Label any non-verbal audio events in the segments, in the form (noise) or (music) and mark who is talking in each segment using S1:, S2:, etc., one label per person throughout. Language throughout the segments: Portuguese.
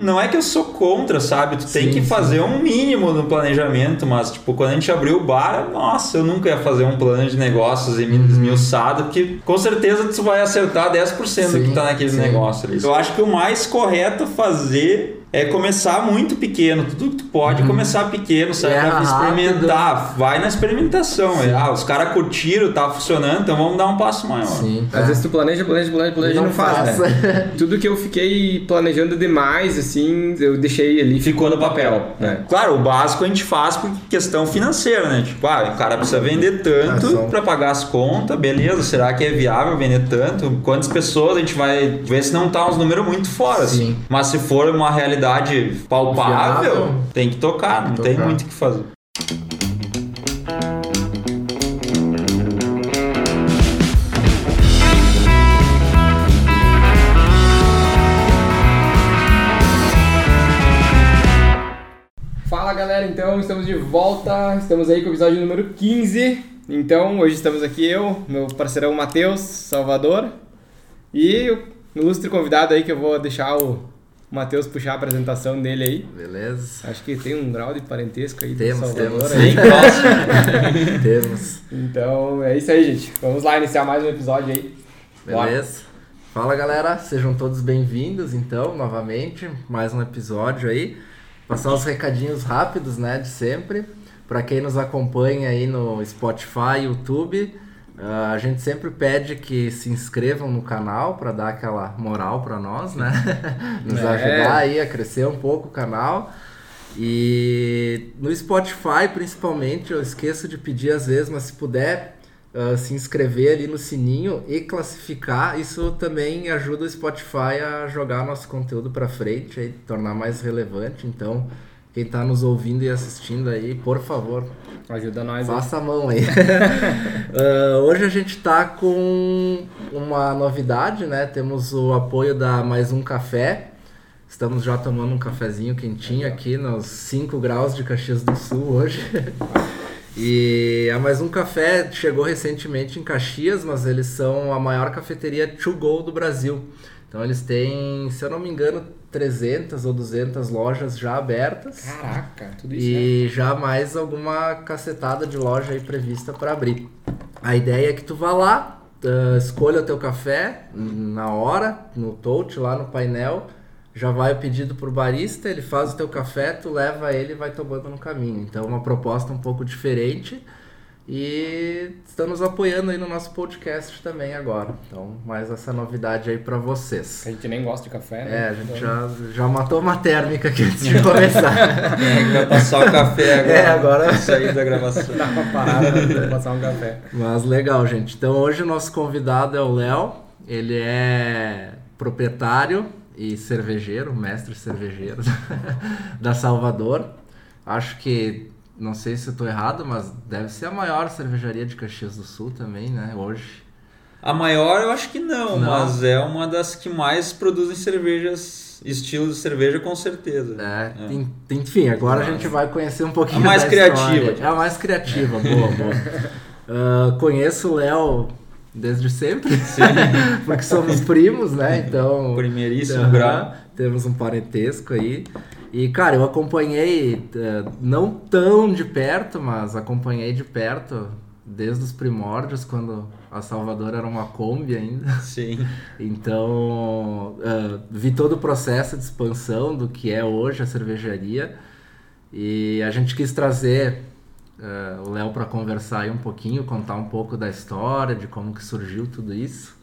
S1: Não é que eu sou contra, sabe? Tu tem
S2: Sim,
S1: que
S2: sim.
S1: fazer um mínimo no planejamento, mas, tipo, quando a gente abriu o bar, nossa, eu nunca ia fazer um plano de negócios
S2: Uhum.
S1: esmiuçado, porque com certeza tu vai acertar 10% do
S2: Sim,
S1: que tá naquele
S2: sim.
S1: negócio ali. Eu acho que o mais correto fazer é começar muito pequeno. Tudo que tu pode começar pequeno, sabe? Pra experimentar. Vai na experimentação.
S2: Sim.
S1: Ah, os caras curtiram, tá funcionando, então vamos dar um passo maior.
S2: Sim.
S3: Às vezes tu planeja, planeja, planeja, planeja e não faz, né? (laughs) Tudo que eu fiquei planejando demais, assim, eu deixei ali, ficou no papel, né?
S1: Claro, o básico a gente faz por questão financeira, né? Tipo, ah, o cara precisa vender tanto
S2: Ação.
S1: pra pagar as contas, beleza? Será que é viável vender tanto? Quantas pessoas a gente vai ver se não tá uns números muito fora, assim.
S2: Sim.
S1: Mas se for uma realidade palpável,
S2: Viável.
S1: tem que tocar, não tem
S2: Tocar.
S1: muito o que fazer.
S3: Fala galera, então estamos de volta, estamos aí com o episódio número 15. Então hoje estamos aqui eu, meu parceirão Matheus Salvador e o ilustre convidado aí que eu vou deixar o Matheus puxar a apresentação dele aí.
S2: Beleza.
S3: Acho que tem um grau de parentesco aí
S2: Temos,
S3: do Salvador.
S2: temos.
S3: aí. (laughs)
S2: Temos.
S3: Então é isso aí, gente. Vamos lá iniciar mais um episódio aí. Bora.
S2: Beleza? Fala galera, sejam todos bem-vindos então, novamente, mais um episódio aí. Passar os recadinhos rápidos, né, de sempre. Para quem nos acompanha aí no Spotify, YouTube, ah, a gente sempre pede que se inscrevam no canal para dar aquela moral para nós, né? (laughs) Nos
S3: É.
S2: ajudar aí a crescer um pouco o canal. E no Spotify, principalmente, eu esqueço de pedir às vezes, mas se puder ah, se inscrever ali no sininho e classificar, isso também ajuda o Spotify a jogar nosso conteúdo para frente, aí, tornar mais relevante. Então, quem está nos ouvindo e assistindo aí, por favor,
S3: Ajuda nós aí.
S2: Faça a mão aí. (laughs) (laughs) Ah, hoje a gente tá com uma novidade, né? Temos o apoio da Mais Um Café. Estamos já tomando um cafezinho quentinho aqui nos 5 graus de Caxias do Sul hoje. (laughs) E a Mais Um Café chegou recentemente em Caxias, mas eles são a maior cafeteria to go do Brasil. Então eles têm, se eu não me engano, 300 ou 200 lojas já abertas.
S3: Caraca, tudo isso.
S2: E já mais alguma cacetada de loja aí prevista para abrir. A ideia é que tu vá lá, ah, escolha o teu café na hora, no touch, lá no painel. Já vai o pedido pro barista, ele faz o teu café, tu leva ele e vai tomando no caminho. Então, uma proposta um pouco diferente. E estão nos apoiando aí no nosso podcast também agora. Então, mais essa novidade aí para vocês.
S3: A gente nem gosta de café, né?
S2: É, a gente
S3: Então-
S2: já, já matou uma térmica aqui antes de começar. (laughs)
S1: É, vai passar o café agora. (laughs)
S2: É, agora-
S1: Sair da gravação. (laughs)
S3: Dá uma parada pra passar um café.
S2: Mas legal, gente. Então hoje o nosso convidado é o Léo. Ele é proprietário e cervejeiro, mestre cervejeiro da Salvador. Acho que, não sei se eu tô errado, mas deve ser a maior cervejaria de Caxias do Sul também, né? Hoje.
S1: A maior eu acho que não,
S2: Não.
S1: mas é uma das que mais produzem cervejas, estilo de cerveja com certeza.
S2: É,
S1: É.
S2: en- Enfim, agora a gente vai conhecer um pouquinho
S1: A mais criativa.
S2: É a mais criativa, boa, boa. Ah, conheço o Léo desde sempre, (laughs) porque somos primos, né? Então,
S1: Primeiríssimo
S2: Aham,
S1: grau.
S2: Temos um parentesco aí. E, cara, eu acompanhei, eh, não tão de perto, mas acompanhei de perto desde os primórdios, quando a Salvador era uma Kombi ainda.
S1: Sim. (laughs)
S2: Então, eh, vi todo o processo de expansão do que é hoje a cervejaria. E a gente quis trazer eh, o Léo para conversar aí um pouquinho, contar um pouco da história, de como que surgiu tudo isso.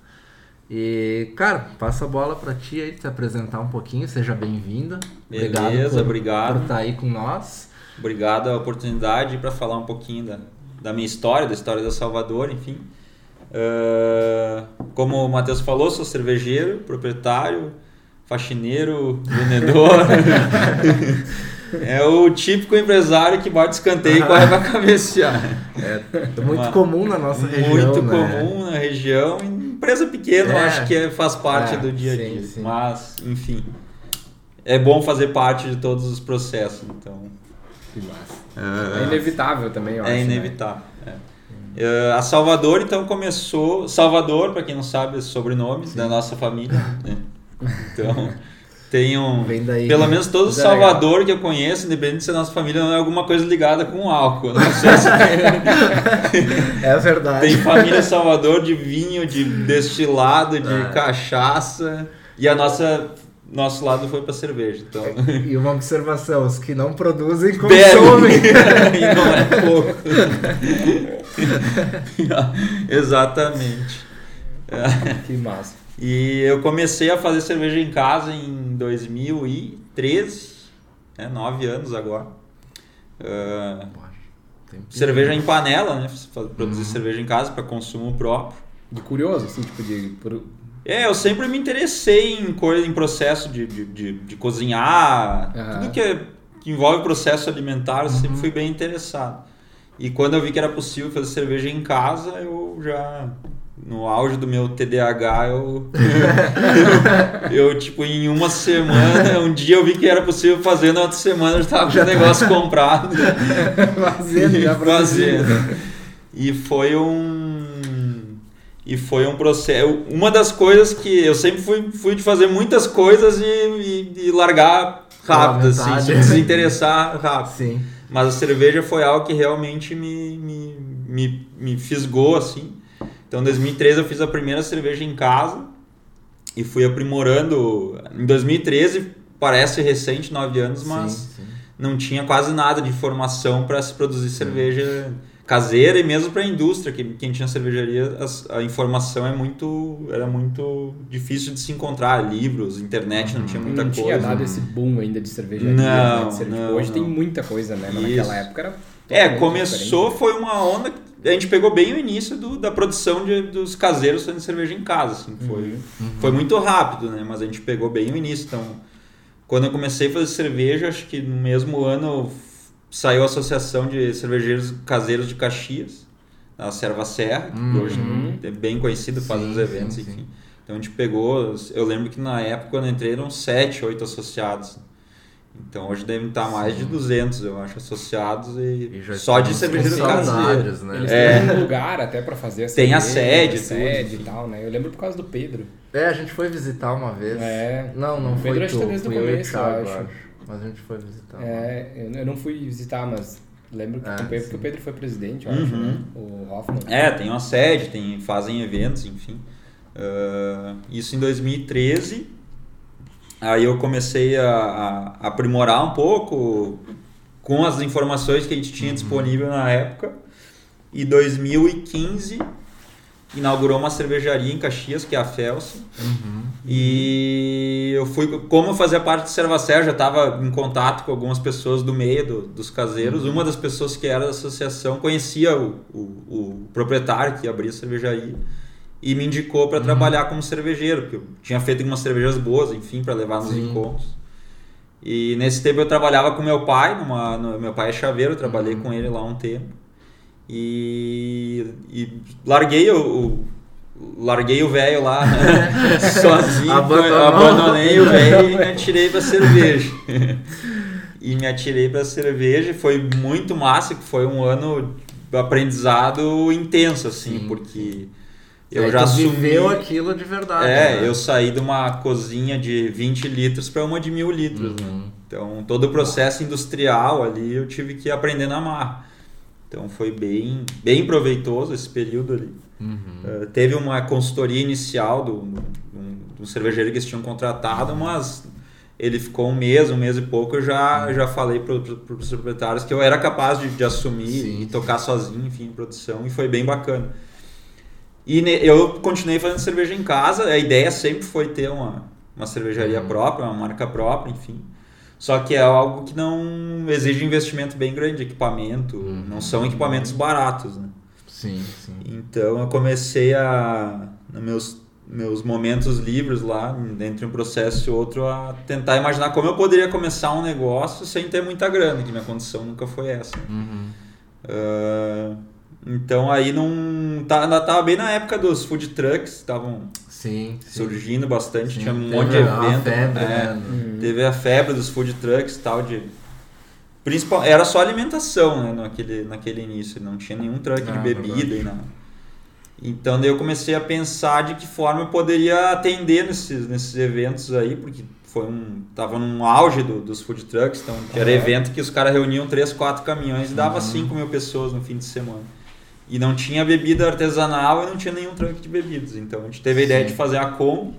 S2: E, cara, passa a bola para ti aí, te apresentar um pouquinho, seja bem-vindo.
S1: Beleza,
S2: por,
S1: obrigado.
S2: por estar aí com nós.
S1: Obrigado a oportunidade para falar um pouquinho da, da minha história, da história da Salvador, enfim. Ah, como o Matheus falou, sou cervejeiro, proprietário, faxineiro, vendedor. (laughs) é o típico empresário que bate escanteio e corre pra cabecear.
S2: É muito
S1: Uma-
S2: comum na nossa região,
S1: Muito
S2: né?
S1: comum na região. Empresa pequena, eu
S2: É.
S1: acho que é- faz parte
S2: É,
S1: do dia a
S2: sim,
S1: dia.
S2: sim.
S1: Mas, enfim. É bom fazer parte de todos os processos, então.
S3: Que massa. É inevitável também, eu acho.
S1: É
S3: né?
S1: inevitável. é. Eh, a Salvador, então, começou. Salvador, para quem não sabe, é o sobrenome da nossa família. né? (laughs) Então,
S2: Vem daí.
S1: Pelo menos todo
S3: é
S1: Salvador que eu conheço, independente se a nossa família não é alguma coisa ligada com álcool. Não sei se (laughs)
S2: É verdade.
S1: tem família Salvador de vinho, de destilado, de
S2: É.
S1: cachaça. E a nossa. Nosso lado foi pra cerveja. Então.
S2: E uma observação, os que não produzem (laughs) consomem. (laughs)
S1: e não é pouco. Exatamente.
S3: Que massa.
S1: E eu comecei a fazer cerveja em casa em 2013, né, nove anos agora.
S2: Tem-
S1: cerveja em panela, né? Produzir
S2: Uhum.
S1: cerveja em casa para consumo próprio.
S3: De curioso, assim, tipo de.
S1: É, eu sempre me interessei em coisa, em processo de, de, de, de cozinhar,
S3: Aham.
S1: tudo que, é- que envolve processo alimentar, eu
S2: Uhum.
S1: sempre fui bem interessado. E quando eu vi que era possível fazer cerveja em casa, eu já no auge do meu TDAH, eu (laughs) eu tipo em uma semana, um dia eu vi que era possível fazer, na outra semana eu já tava com o negócio comprado. (laughs)
S3: Fazendo, já
S1: fazendo. E foi um e foi um processo. Uma das coisas que eu sempre fui, fui de fazer muitas coisas e, e, e largar rápido, assim, se desinteressar rápido.
S2: Sim.
S1: Mas a cerveja foi algo que realmente me, me, me, me fisgou, assim. Então, em 2013 eu fiz a primeira cerveja em casa e fui aprimorando. Em 2013, parece recente, nove anos, mas
S2: Sim, sim.
S1: não tinha quase nada de informação para se produzir cerveja caseira e mesmo para a indústria, que quem tinha cervejaria, as- a, informação é muito era muito difícil de se encontrar, livros, internet, não tinha muita
S3: não
S1: coisa.
S3: tinha dado esse boom ainda de cervejaria.
S1: Não,
S3: né, de cerveja.
S1: não,
S3: Hoje
S1: não.
S3: tem muita coisa, né? Mas
S1: Isso.
S3: naquela época era.
S1: É, começou,
S3: diferente.
S1: foi uma onda. que A gente pegou bem o início do- da produção de- dos caseiros fazendo cerveja em casa. Assim, foi,
S3: Uhum.
S1: foi muito rápido, né? Mas a gente pegou bem o início. Então, quando eu comecei a fazer cerveja, acho que no mesmo ano saiu a Associação de Cervejeiros Caseiros de Caxias, a Serva Serra, que
S2: Uhum.
S1: hoje é bem conhecido, faz uns eventos,
S2: sim,
S1: enfim.
S2: sim.
S1: Então a gente pegou, eu lembro que na época quando eu entrei eram sete, oito associados. Então hoje devem estar mais de 200, eu acho, associados e,
S2: E já
S1: só de caseiros.
S2: saudades, né?
S3: Eles
S1: É.
S3: têm um lugar até pra fazer a
S1: Tem a sede,
S3: sede
S1: tudo,
S3: e tal, né? Eu lembro por causa do Pedro.
S2: É, a gente foi visitar uma vez.
S3: É.
S2: Não, não
S3: O
S2: foi
S3: Pedro acho
S2: tu,
S3: que tá desde o começo, eu
S2: Thiago,
S3: acho.
S2: Mas a gente foi visitar.
S3: É, eu eu não fui visitar, mas lembro que
S2: Ah,
S3: o Pedro,
S2: sim.
S3: que o Pedro foi presidente, eu
S1: Uhum.
S3: acho, né? O Hoffman.
S1: É, tem uma sede, tem, fazem eventos, enfim. Ah, isso em 2013. Aí eu comecei a, a aprimorar um pouco com as informações que a gente tinha disponível na época. E 2015 inaugurou uma cervejaria em Caxias, que é a Felsen.
S2: Uhum.
S1: E eu fui, como eu fazia parte do Servacé, já estava em contato com algumas pessoas do meio do- dos caseiros. Uma das pessoas que era da associação conhecia o, o, o proprietário que abria a cervejaria e me indicou para trabalhar como cervejeiro, porque eu tinha feito algumas cervejas boas, enfim, para levar nos
S2: Sim.
S1: encontros. E nesse tempo eu trabalhava com meu pai, numa, no- meu pai é chaveiro, eu trabalhei com ele lá um tempo. E, e larguei o, o- larguei o velho lá (laughs) sozinho,
S2: Abandonou.
S1: abandonei o velho e me (laughs) atirei pra cerveja. e me atirei pra cerveja, foi muito massa, que foi um ano de aprendizado intenso assim,
S2: Sim,
S1: porque eu já assumi
S2: viveu aquilo de verdade.
S1: é,
S2: né?
S1: eu saí de uma cozinha de 20 litros para uma de mil litros. né?
S2: Uhum.
S1: Então, todo o processo industrial ali eu tive que aprender na marra. Então, foi bem, bem proveitoso esse período ali.
S2: Uhum.
S1: Eh, teve uma consultoria inicial do, do, do cervejeiro que eles tinham contratado, mas ele ficou um mês, um mês e pouco. Eu já, já falei para os proprietários que eu era capaz de, de assumir
S2: Sim.
S1: e tocar sozinho, enfim, produção, e foi bem bacana. E eu continuei fazendo cerveja em casa. A ideia sempre foi ter uma, uma cervejaria
S2: Uhum.
S1: própria, uma marca própria, enfim. Só que é algo que não exige investimento bem grande, equipamento.
S2: Uhum.
S1: Não são equipamentos baratos, né?
S2: Sim, sim.
S1: Então eu comecei a, nos meus, meus momentos livres lá, entre um processo e outro, a tentar imaginar como eu poderia começar um negócio sem ter muita grana, que minha condição nunca foi essa.
S2: Uhum.
S1: Ah, então aí não. Tá, ainda tava bem na época dos food trucks, estavam
S2: Sim, sim.
S1: surgindo bastante,
S2: Sim,
S1: tinha um
S2: teve
S1: monte de
S2: a
S1: evento.
S2: febre,
S1: é,
S2: né?
S3: Uhum.
S1: Teve a febre dos food trucks e tal, de. Principal, era só alimentação, né, naquele, naquele início, não tinha nenhum truck
S2: Ah,
S1: de bebida e nada. Então daí eu comecei a pensar de que forma eu poderia atender nesses, nesses eventos aí, porque foi um tava num auge do, dos food trucks, então era evento que os caras reuniam três, quatro caminhões e dava
S2: Uhum.
S1: 5 mil pessoas no fim de semana. E não tinha bebida artesanal e não tinha nenhum truck de bebidas. Então a gente teve a ideia
S2: Sim.
S1: de fazer a Kombi.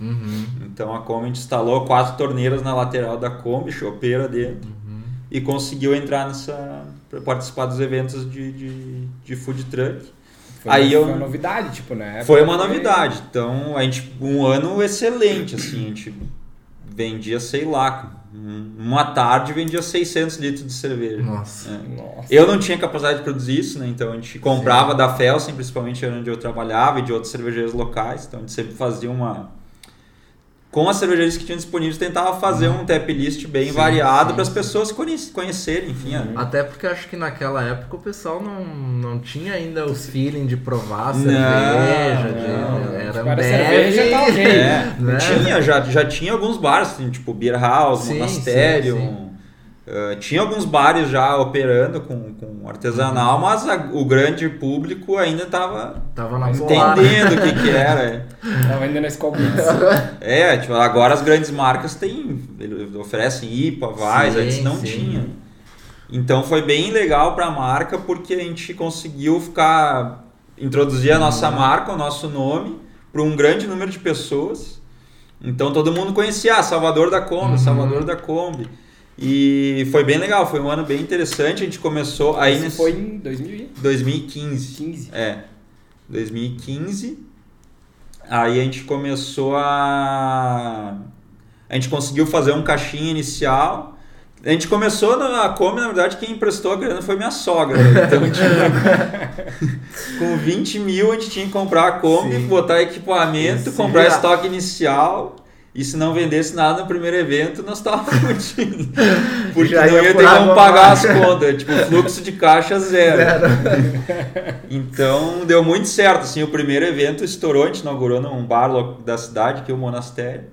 S2: Uhum.
S1: Então a Kombi a gente instalou quatro torneiras na lateral da Kombi, chopeira dentro,
S2: Uhum.
S1: e conseguiu entrar nessa. para participar dos eventos de, de, de food truck.
S3: Foi,
S1: Aí eu-
S3: foi uma novidade, tipo, né?
S1: Foi uma novidade. Então, a gente, um ano excelente, assim, a gente vendia, sei lá, um- uma tarde vendia 600 litros de cerveja.
S2: Nossa.
S1: É.
S3: Nossa.
S1: Eu não tinha capacidade de produzir isso, né? Então a gente comprava da Felsen, principalmente onde eu trabalhava, e de outros cervejeiros locais. Então a gente sempre fazia uma. Com as cervejarias que tinham disponíveis, tentava fazer um tap list bem
S2: Sim,
S1: variado para as pessoas conhe- conhecerem, enfim. a-
S2: Até porque acho que naquela época o pessoal não, não tinha ainda os feeling de provar a
S1: Não,
S2: cerveja. de,
S3: não.
S2: era
S3: Tipo, cerveja, tá ok.
S1: É,
S2: Né?
S1: tinha, já, já tinha alguns bares, assim, tipo Beer House,
S2: Sim,
S1: Monastério.
S2: sim, sim.
S1: Eh, tinha alguns bares já operando com, com artesanal,
S2: Uhum.
S1: mas a- o grande público ainda estava entendendo o que, que era. é. (laughs)
S3: Tava ainda na escola.
S1: É, tipo, agora as grandes marcas têm, oferecem IPA, Vais, antes não
S2: sim.
S1: tinha. Então foi bem legal para a marca porque a gente conseguiu ficar introduzir a nossa marca, o nosso nome para um grande número de pessoas. Então todo mundo conhecia ah, Salvador da Kombi,
S2: Uhum.
S1: Salvador da Kombi. E foi bem legal, foi um ano bem interessante. A gente começou aí
S3: Isso
S1: nesse
S3: foi em 2015.
S1: 2015. É, 2015. Aí a gente começou a. A gente conseguiu fazer um caixinha inicial. A gente começou na Kombi, na verdade, quem emprestou a grana foi minha sogra. Então, tinha... (laughs) com 20 mil, a gente tinha que comprar a Kombi,
S2: Sim.
S1: botar equipamento,
S2: Se
S1: comprar
S2: virar.
S1: estoque inicial. E se não vendesse nada no primeiro evento, nós estávamos (laughs) fodidos. Porque
S2: Já
S1: não
S2: ia
S1: ia ter como pagar as contas. Tipo, fluxo de caixa zero.
S2: Zero. (laughs)
S1: Então deu muito certo, assim, o primeiro evento estourou, a gente inaugurou num bar da cidade, que é o Monastério.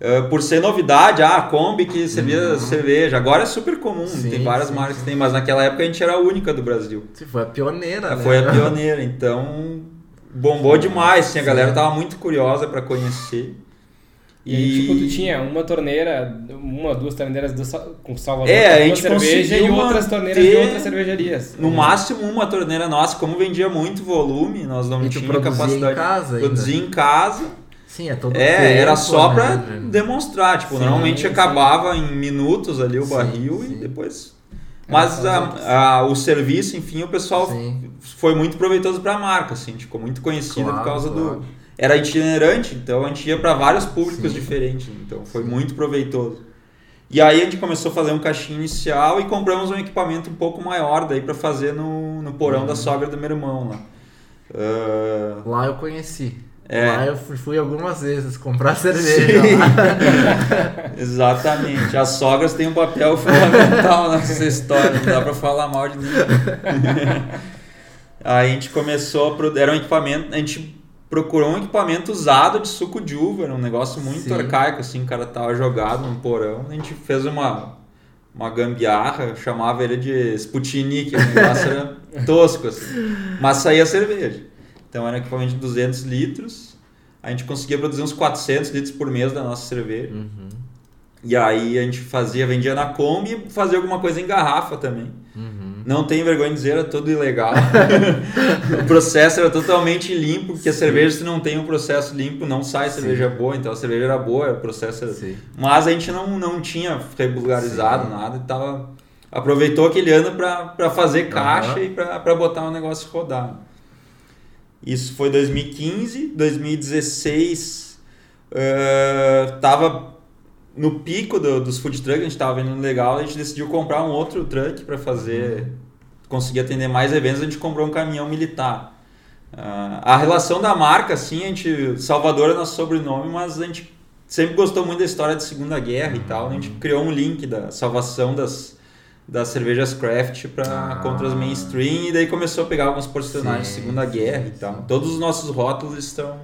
S1: Ah, por ser novidade, ah, a Kombi que servia
S2: Uhum.
S1: cerveja, agora é super comum,
S2: Sim,
S1: tem várias
S2: sim,
S1: marcas que
S2: sim.
S1: tem, mas naquela época a gente era a única do Brasil.
S2: Sim, Foi a pioneira, né?
S1: foi a (laughs) pioneira, então bombou demais, assim, a
S2: Sim.
S1: galera tava muito curiosa para conhecer.
S3: E aí, tipo, tu tinha uma torneira, uma, duas torneiras do, com Salvador,
S1: É, a gente
S3: cerveja e outras torneiras de outras cervejarias.
S1: No máximo uma torneira nossa, como vendia muito volume, nós não
S2: E
S1: tínhamos
S2: produzia
S1: capacidade
S2: em casa ainda?
S1: produzir em casa.
S2: Sim, é todo
S1: É,
S2: tempo,
S1: era só
S2: né,
S1: pra
S2: de-
S1: demonstrar. Tipo,
S3: Sim,
S1: normalmente
S3: sim.
S1: acabava em minutos ali o
S2: Sim,
S1: barril
S2: sim.
S1: e depois. Mas a- a- o serviço, enfim, o pessoal
S2: Sim.
S1: foi muito proveitoso pra marca, assim, ficou muito conhecido
S2: Claro,
S1: por causa
S2: claro.
S1: do. Era itinerante, então a gente ia para vários públicos
S2: Sim.
S1: diferentes, então foi muito proveitoso. E aí a gente começou a fazer um caixinho inicial e compramos um equipamento um pouco maior daí para fazer no, no porão
S2: Uhum.
S1: da sogra do meu irmão lá. Ah,
S2: Lá eu conheci.
S1: É.
S2: Lá eu fui, algumas vezes comprar (laughs) cerveja. (laughs) (laughs)
S1: Exatamente. As sogras têm um papel fundamental nessa história, não dá pra falar mal de ninguém. Aí a gente começou a era um equipamento, a gente procurou um equipamento usado de suco de uva, era um negócio muito
S2: Sim.
S1: arcaico assim, o cara tava jogado num porão, a gente fez uma uma gambiarra, chamava ele de Sputnik, o negócio era (laughs) tosco assim, mas saía cerveja. Então era um equipamento de 200 litros, a gente conseguia produzir uns 400 litros por mês da nossa cerveja.
S2: Uhum,
S1: E aí a gente fazia, vendia na Kombi e fazia alguma coisa em garrafa também.
S2: Uhum.
S1: Não tenho vergonha de dizer, era tudo ilegal. (laughs) o processo era totalmente limpo, porque a cerveja, se não tem um processo limpo, não sai
S2: Sim.
S1: cerveja boa. Então a cerveja era boa, o processo era...
S2: Sim.
S1: Mas a gente não, não tinha regularizado
S2: Sim.
S1: nada e tava... Aproveitou aquele ano para fazer caixa
S2: Aham.
S1: e para botar o negócio rodar. Isso foi 2015, 2016 eh, tava no pico do- dos food trucks, a gente tava vendendo legal, a gente decidiu comprar um outro truck para fazer, conseguir atender mais eventos, a gente comprou um caminhão militar. Ah, a relação da marca, assim, a gente, Salvador é nosso sobrenome, mas a gente sempre gostou muito da história da Segunda Guerra e tal, a gente criou um link da salvação das, das cervejas craft pra,
S2: Ah.
S1: contra as mainstream e daí começou a pegar alguns personagens
S2: Sim,
S1: de Segunda
S2: sim,
S1: Guerra e
S2: sim.
S1: tal. Todos os nossos rótulos estão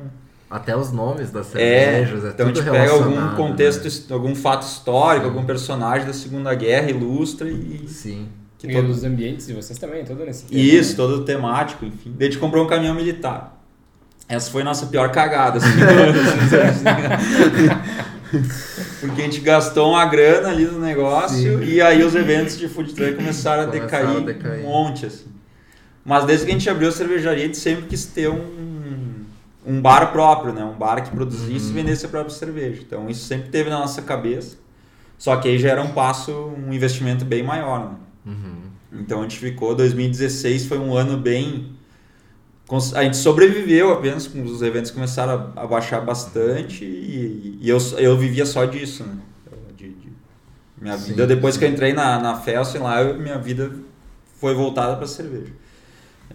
S2: Até os nomes das
S1: é,
S2: cervejas, é,
S1: então a
S2: tudo
S1: gente pega algum contexto,
S2: né?
S1: algum fato histórico,
S2: Sim.
S1: algum personagem da Segunda Guerra, ilustra e,
S2: Sim.
S1: Que
S3: E
S1: todo-
S3: os ambientes de vocês também, tudo nesse tema,
S1: Isso,
S3: né?
S1: todo temático, enfim. Daí a gente comprou um caminhão militar. Essa foi a nossa pior cagada, assim. (laughs) Porque a gente gastou uma grana ali no negócio
S2: Sim.
S1: e aí os eventos de food truck começaram a decair,
S2: a decair.
S1: um monte, assim. Mas desde que a gente abriu a cervejaria, a gente sempre quis ter um, um bar próprio, né? Um bar que produzisse
S2: Uhum.
S1: e vendesse a própria cerveja. Então isso sempre teve na nossa cabeça. Só que aí já era um passo, um investimento bem maior, né?
S2: Uhum.
S1: Então a gente ficou, 2016 foi um ano bem. A gente sobreviveu apenas, os eventos começaram a, baixar bastante e, e eu, eu vivia só disso, né? De- de- minha
S2: Sim,
S1: vida, depois
S2: sim.
S1: que eu entrei na, na Felsen lá, eu- minha vida foi voltada para cerveja.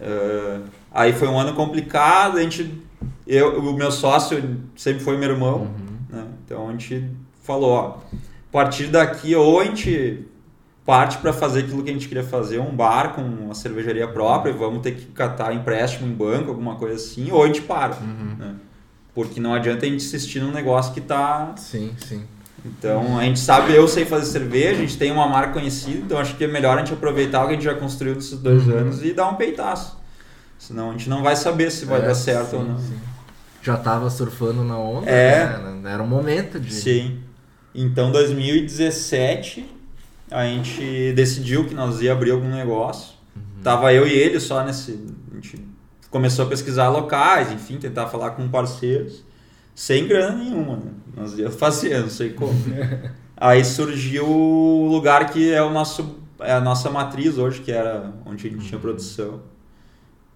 S1: Eh, aí foi um ano complicado, a gente, eu, o meu sócio sempre foi meu irmão,
S2: Uhum.
S1: né? Então a gente falou, ó, a partir daqui ou a gente parte para fazer aquilo que a gente queria fazer, um bar com uma cervejaria própria, e vamos ter que catar empréstimo em banco, alguma coisa assim, ou a gente para,
S2: Uhum.
S1: né? Porque não adianta a gente insistir num negócio que tá
S2: Sim, sim.
S1: então, a gente sabe, eu sei fazer cerveja, a gente tem uma marca conhecida, então acho que é melhor a gente aproveitar o que a gente já construiu nesses dois
S2: Uhum.
S1: anos e dar um peitaço. Senão a gente não vai saber se vai
S2: É,
S1: dar certo
S2: sim,
S1: ou não.
S2: sim. Já tava surfando na onda,
S1: É.
S2: né? Era o momento de.
S1: Sim. Então, 2017, a gente decidiu que nós ia abrir algum negócio. Tava eu e ele só nesse. A gente começou a pesquisar locais, enfim, tentar falar com parceiros, sem grana nenhuma, né? Nós ia fazer, não sei como. (laughs) Aí surgiu o lugar que é o nosso é a nossa matriz hoje, que era onde a gente tinha produção.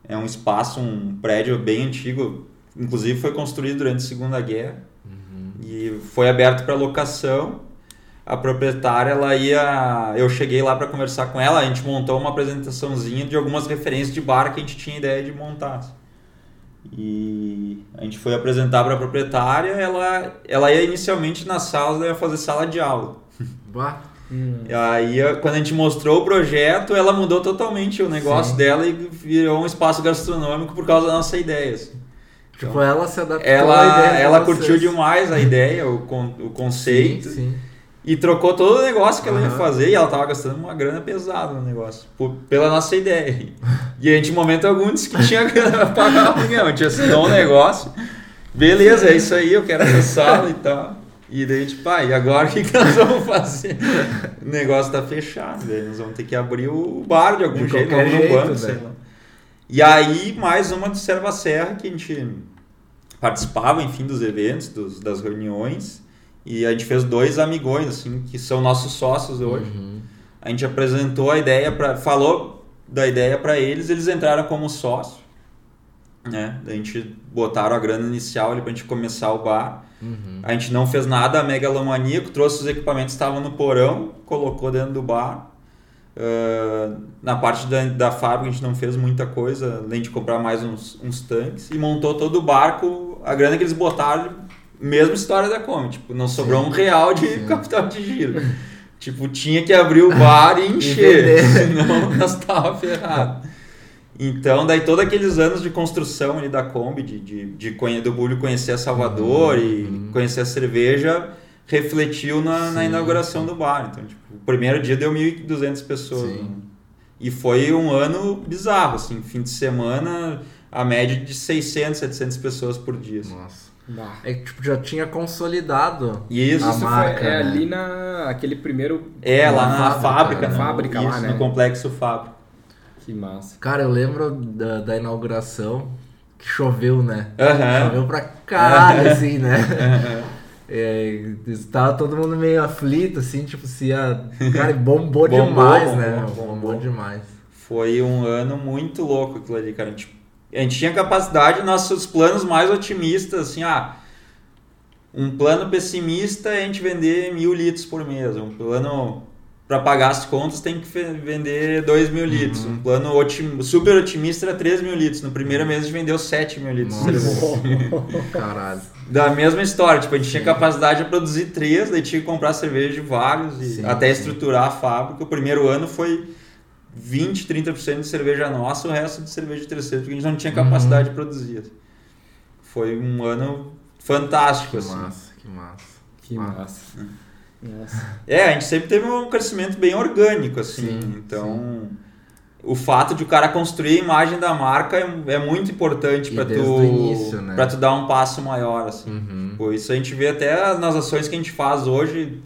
S1: É um espaço, um prédio bem antigo, inclusive foi construído durante a Segunda Guerra
S2: Uhum.
S1: e foi aberto para locação. A proprietária, ela ia, eu cheguei lá para conversar com ela, a gente montou uma apresentaçãozinha de algumas referências de bar que a gente tinha ideia de montar. E a gente foi apresentar para a proprietária, ela ela ia inicialmente na sala, ela ia fazer sala de aula.
S2: Bah.
S3: Hum.
S1: E aí, quando a gente mostrou o projeto, ela mudou totalmente o negócio
S2: Sim.
S1: dela e virou um espaço gastronômico por causa da nossa ideia. assim.
S2: Tipo, ela se adaptou à
S1: Ela,
S2: ideia de
S1: ela curtiu demais a ideia, o, con, o conceito,
S2: Sim, sim.
S1: e trocou todo o negócio que ela ia
S2: Aham.
S1: fazer, e ela tava gastando uma grana pesada no negócio, por- pela nossa ideia. E a gente, em momento algum, disse que tinha (laughs) grana pra pagar o aluguel, a gente assinou um negócio, beleza, é isso aí, eu quero essa sala e tal. E daí, tipo, ah, e agora o que, que nós vamos fazer? O negócio tá fechado, daí nós vamos ter que abrir o bar de algum
S2: De
S1: jeito, vamos no banco,
S2: né?
S1: sei lá. E aí, mais uma do Serva Serra, que a gente participava, enfim, dos eventos, dos, das reuniões. E a gente fez dois amigões, assim, que são nossos sócios hoje.
S2: Uhum.
S1: A gente apresentou a ideia para falou da ideia para eles, eles entraram como sócio, né? A gente botaram a grana inicial ali pra gente começar o bar.
S2: Uhum.
S1: A gente não fez nada megalomaníaco, trouxe os equipamentos que estavam no porão, colocou dentro do bar. Ah, na parte da, da fábrica a gente não fez muita coisa, além de comprar mais uns, uns tanques, e montou todo o barco, a grana que eles botaram, mesma história da Come, tipo, não sobrou
S2: Sim.
S1: um real de
S2: Sim.
S1: capital de giro. tipo, tinha que abrir o bar e (laughs) encher,
S2: vender.
S1: senão (laughs) nós tava ferrado. Então, daí todos aqueles anos de construção ali da Kombi, de, de, de conhe- do Bulho conhecer a Salvador e
S2: Uhum.
S1: conhecer a cerveja, refletiu na, na inauguração do bar. Então, tipo, o primeiro dia deu 1.200 pessoas.
S2: Sim.
S1: né? E foi um ano bizarro, assim, fim de semana, a média de 600, 700 pessoas por dia. assim.
S2: Nossa.
S3: Bah.
S2: É que tipo, já tinha consolidado.
S1: E isso,
S2: A
S3: Isso
S2: marca,
S3: foi, é
S2: né?
S3: ali na aquele primeiro
S1: é, lá
S2: na
S1: na
S2: fábrica,
S1: fábrica,
S2: né?
S3: Fábrica lá,
S1: isso,
S3: né?
S1: no complexo fábrica.
S3: Que massa.
S2: Cara, eu lembro da, da inauguração que choveu, né?
S1: Aham.
S2: Choveu pra caralho, assim, né?
S1: Aham. (laughs)
S2: É, estava todo mundo meio aflito, assim, tipo, se ia. Cara, bombou,
S1: Bombou,
S2: demais,
S1: bombou,
S2: né?
S1: bombou.
S2: Bombou demais.
S1: Foi um ano muito louco aquilo ali, cara. A gente, a gente tinha capacidade, nossos planos mais otimistas, assim, ah, um plano pessimista é a gente vender mil litros por mês. Um plano para pagar as contas tem que vender dois mil litros. Um plano otim, super otimista era 3 mil litros. No primeiro mês a gente vendeu 7 mil litros. de
S2: Nossa.
S1: cerveja. (laughs)
S2: Caralho.
S1: Da mesma história, tipo, a gente tinha capacidade de produzir três, daí tinha que comprar cerveja de vários e
S2: Sim,
S1: até
S2: sim.
S1: estruturar a fábrica. O primeiro ano foi 20, 30% de cerveja nossa, o resto de cerveja de terceiro, porque a gente não tinha capacidade
S2: Uhum.
S1: de produzir. Foi um ano fantástico,
S2: Que
S1: assim.
S2: massa, que massa.
S3: Que
S2: Ah.
S3: massa. Nossa.
S1: É, a gente sempre teve um crescimento bem orgânico, assim.
S2: Sim,
S1: então, o fato de o cara construir a imagem da marca é, é muito importante para tu,
S2: início, né?
S1: tu dar um passo maior, assim.
S2: Uhum.
S1: Pô, isso a gente vê até nas ações que a gente faz hoje,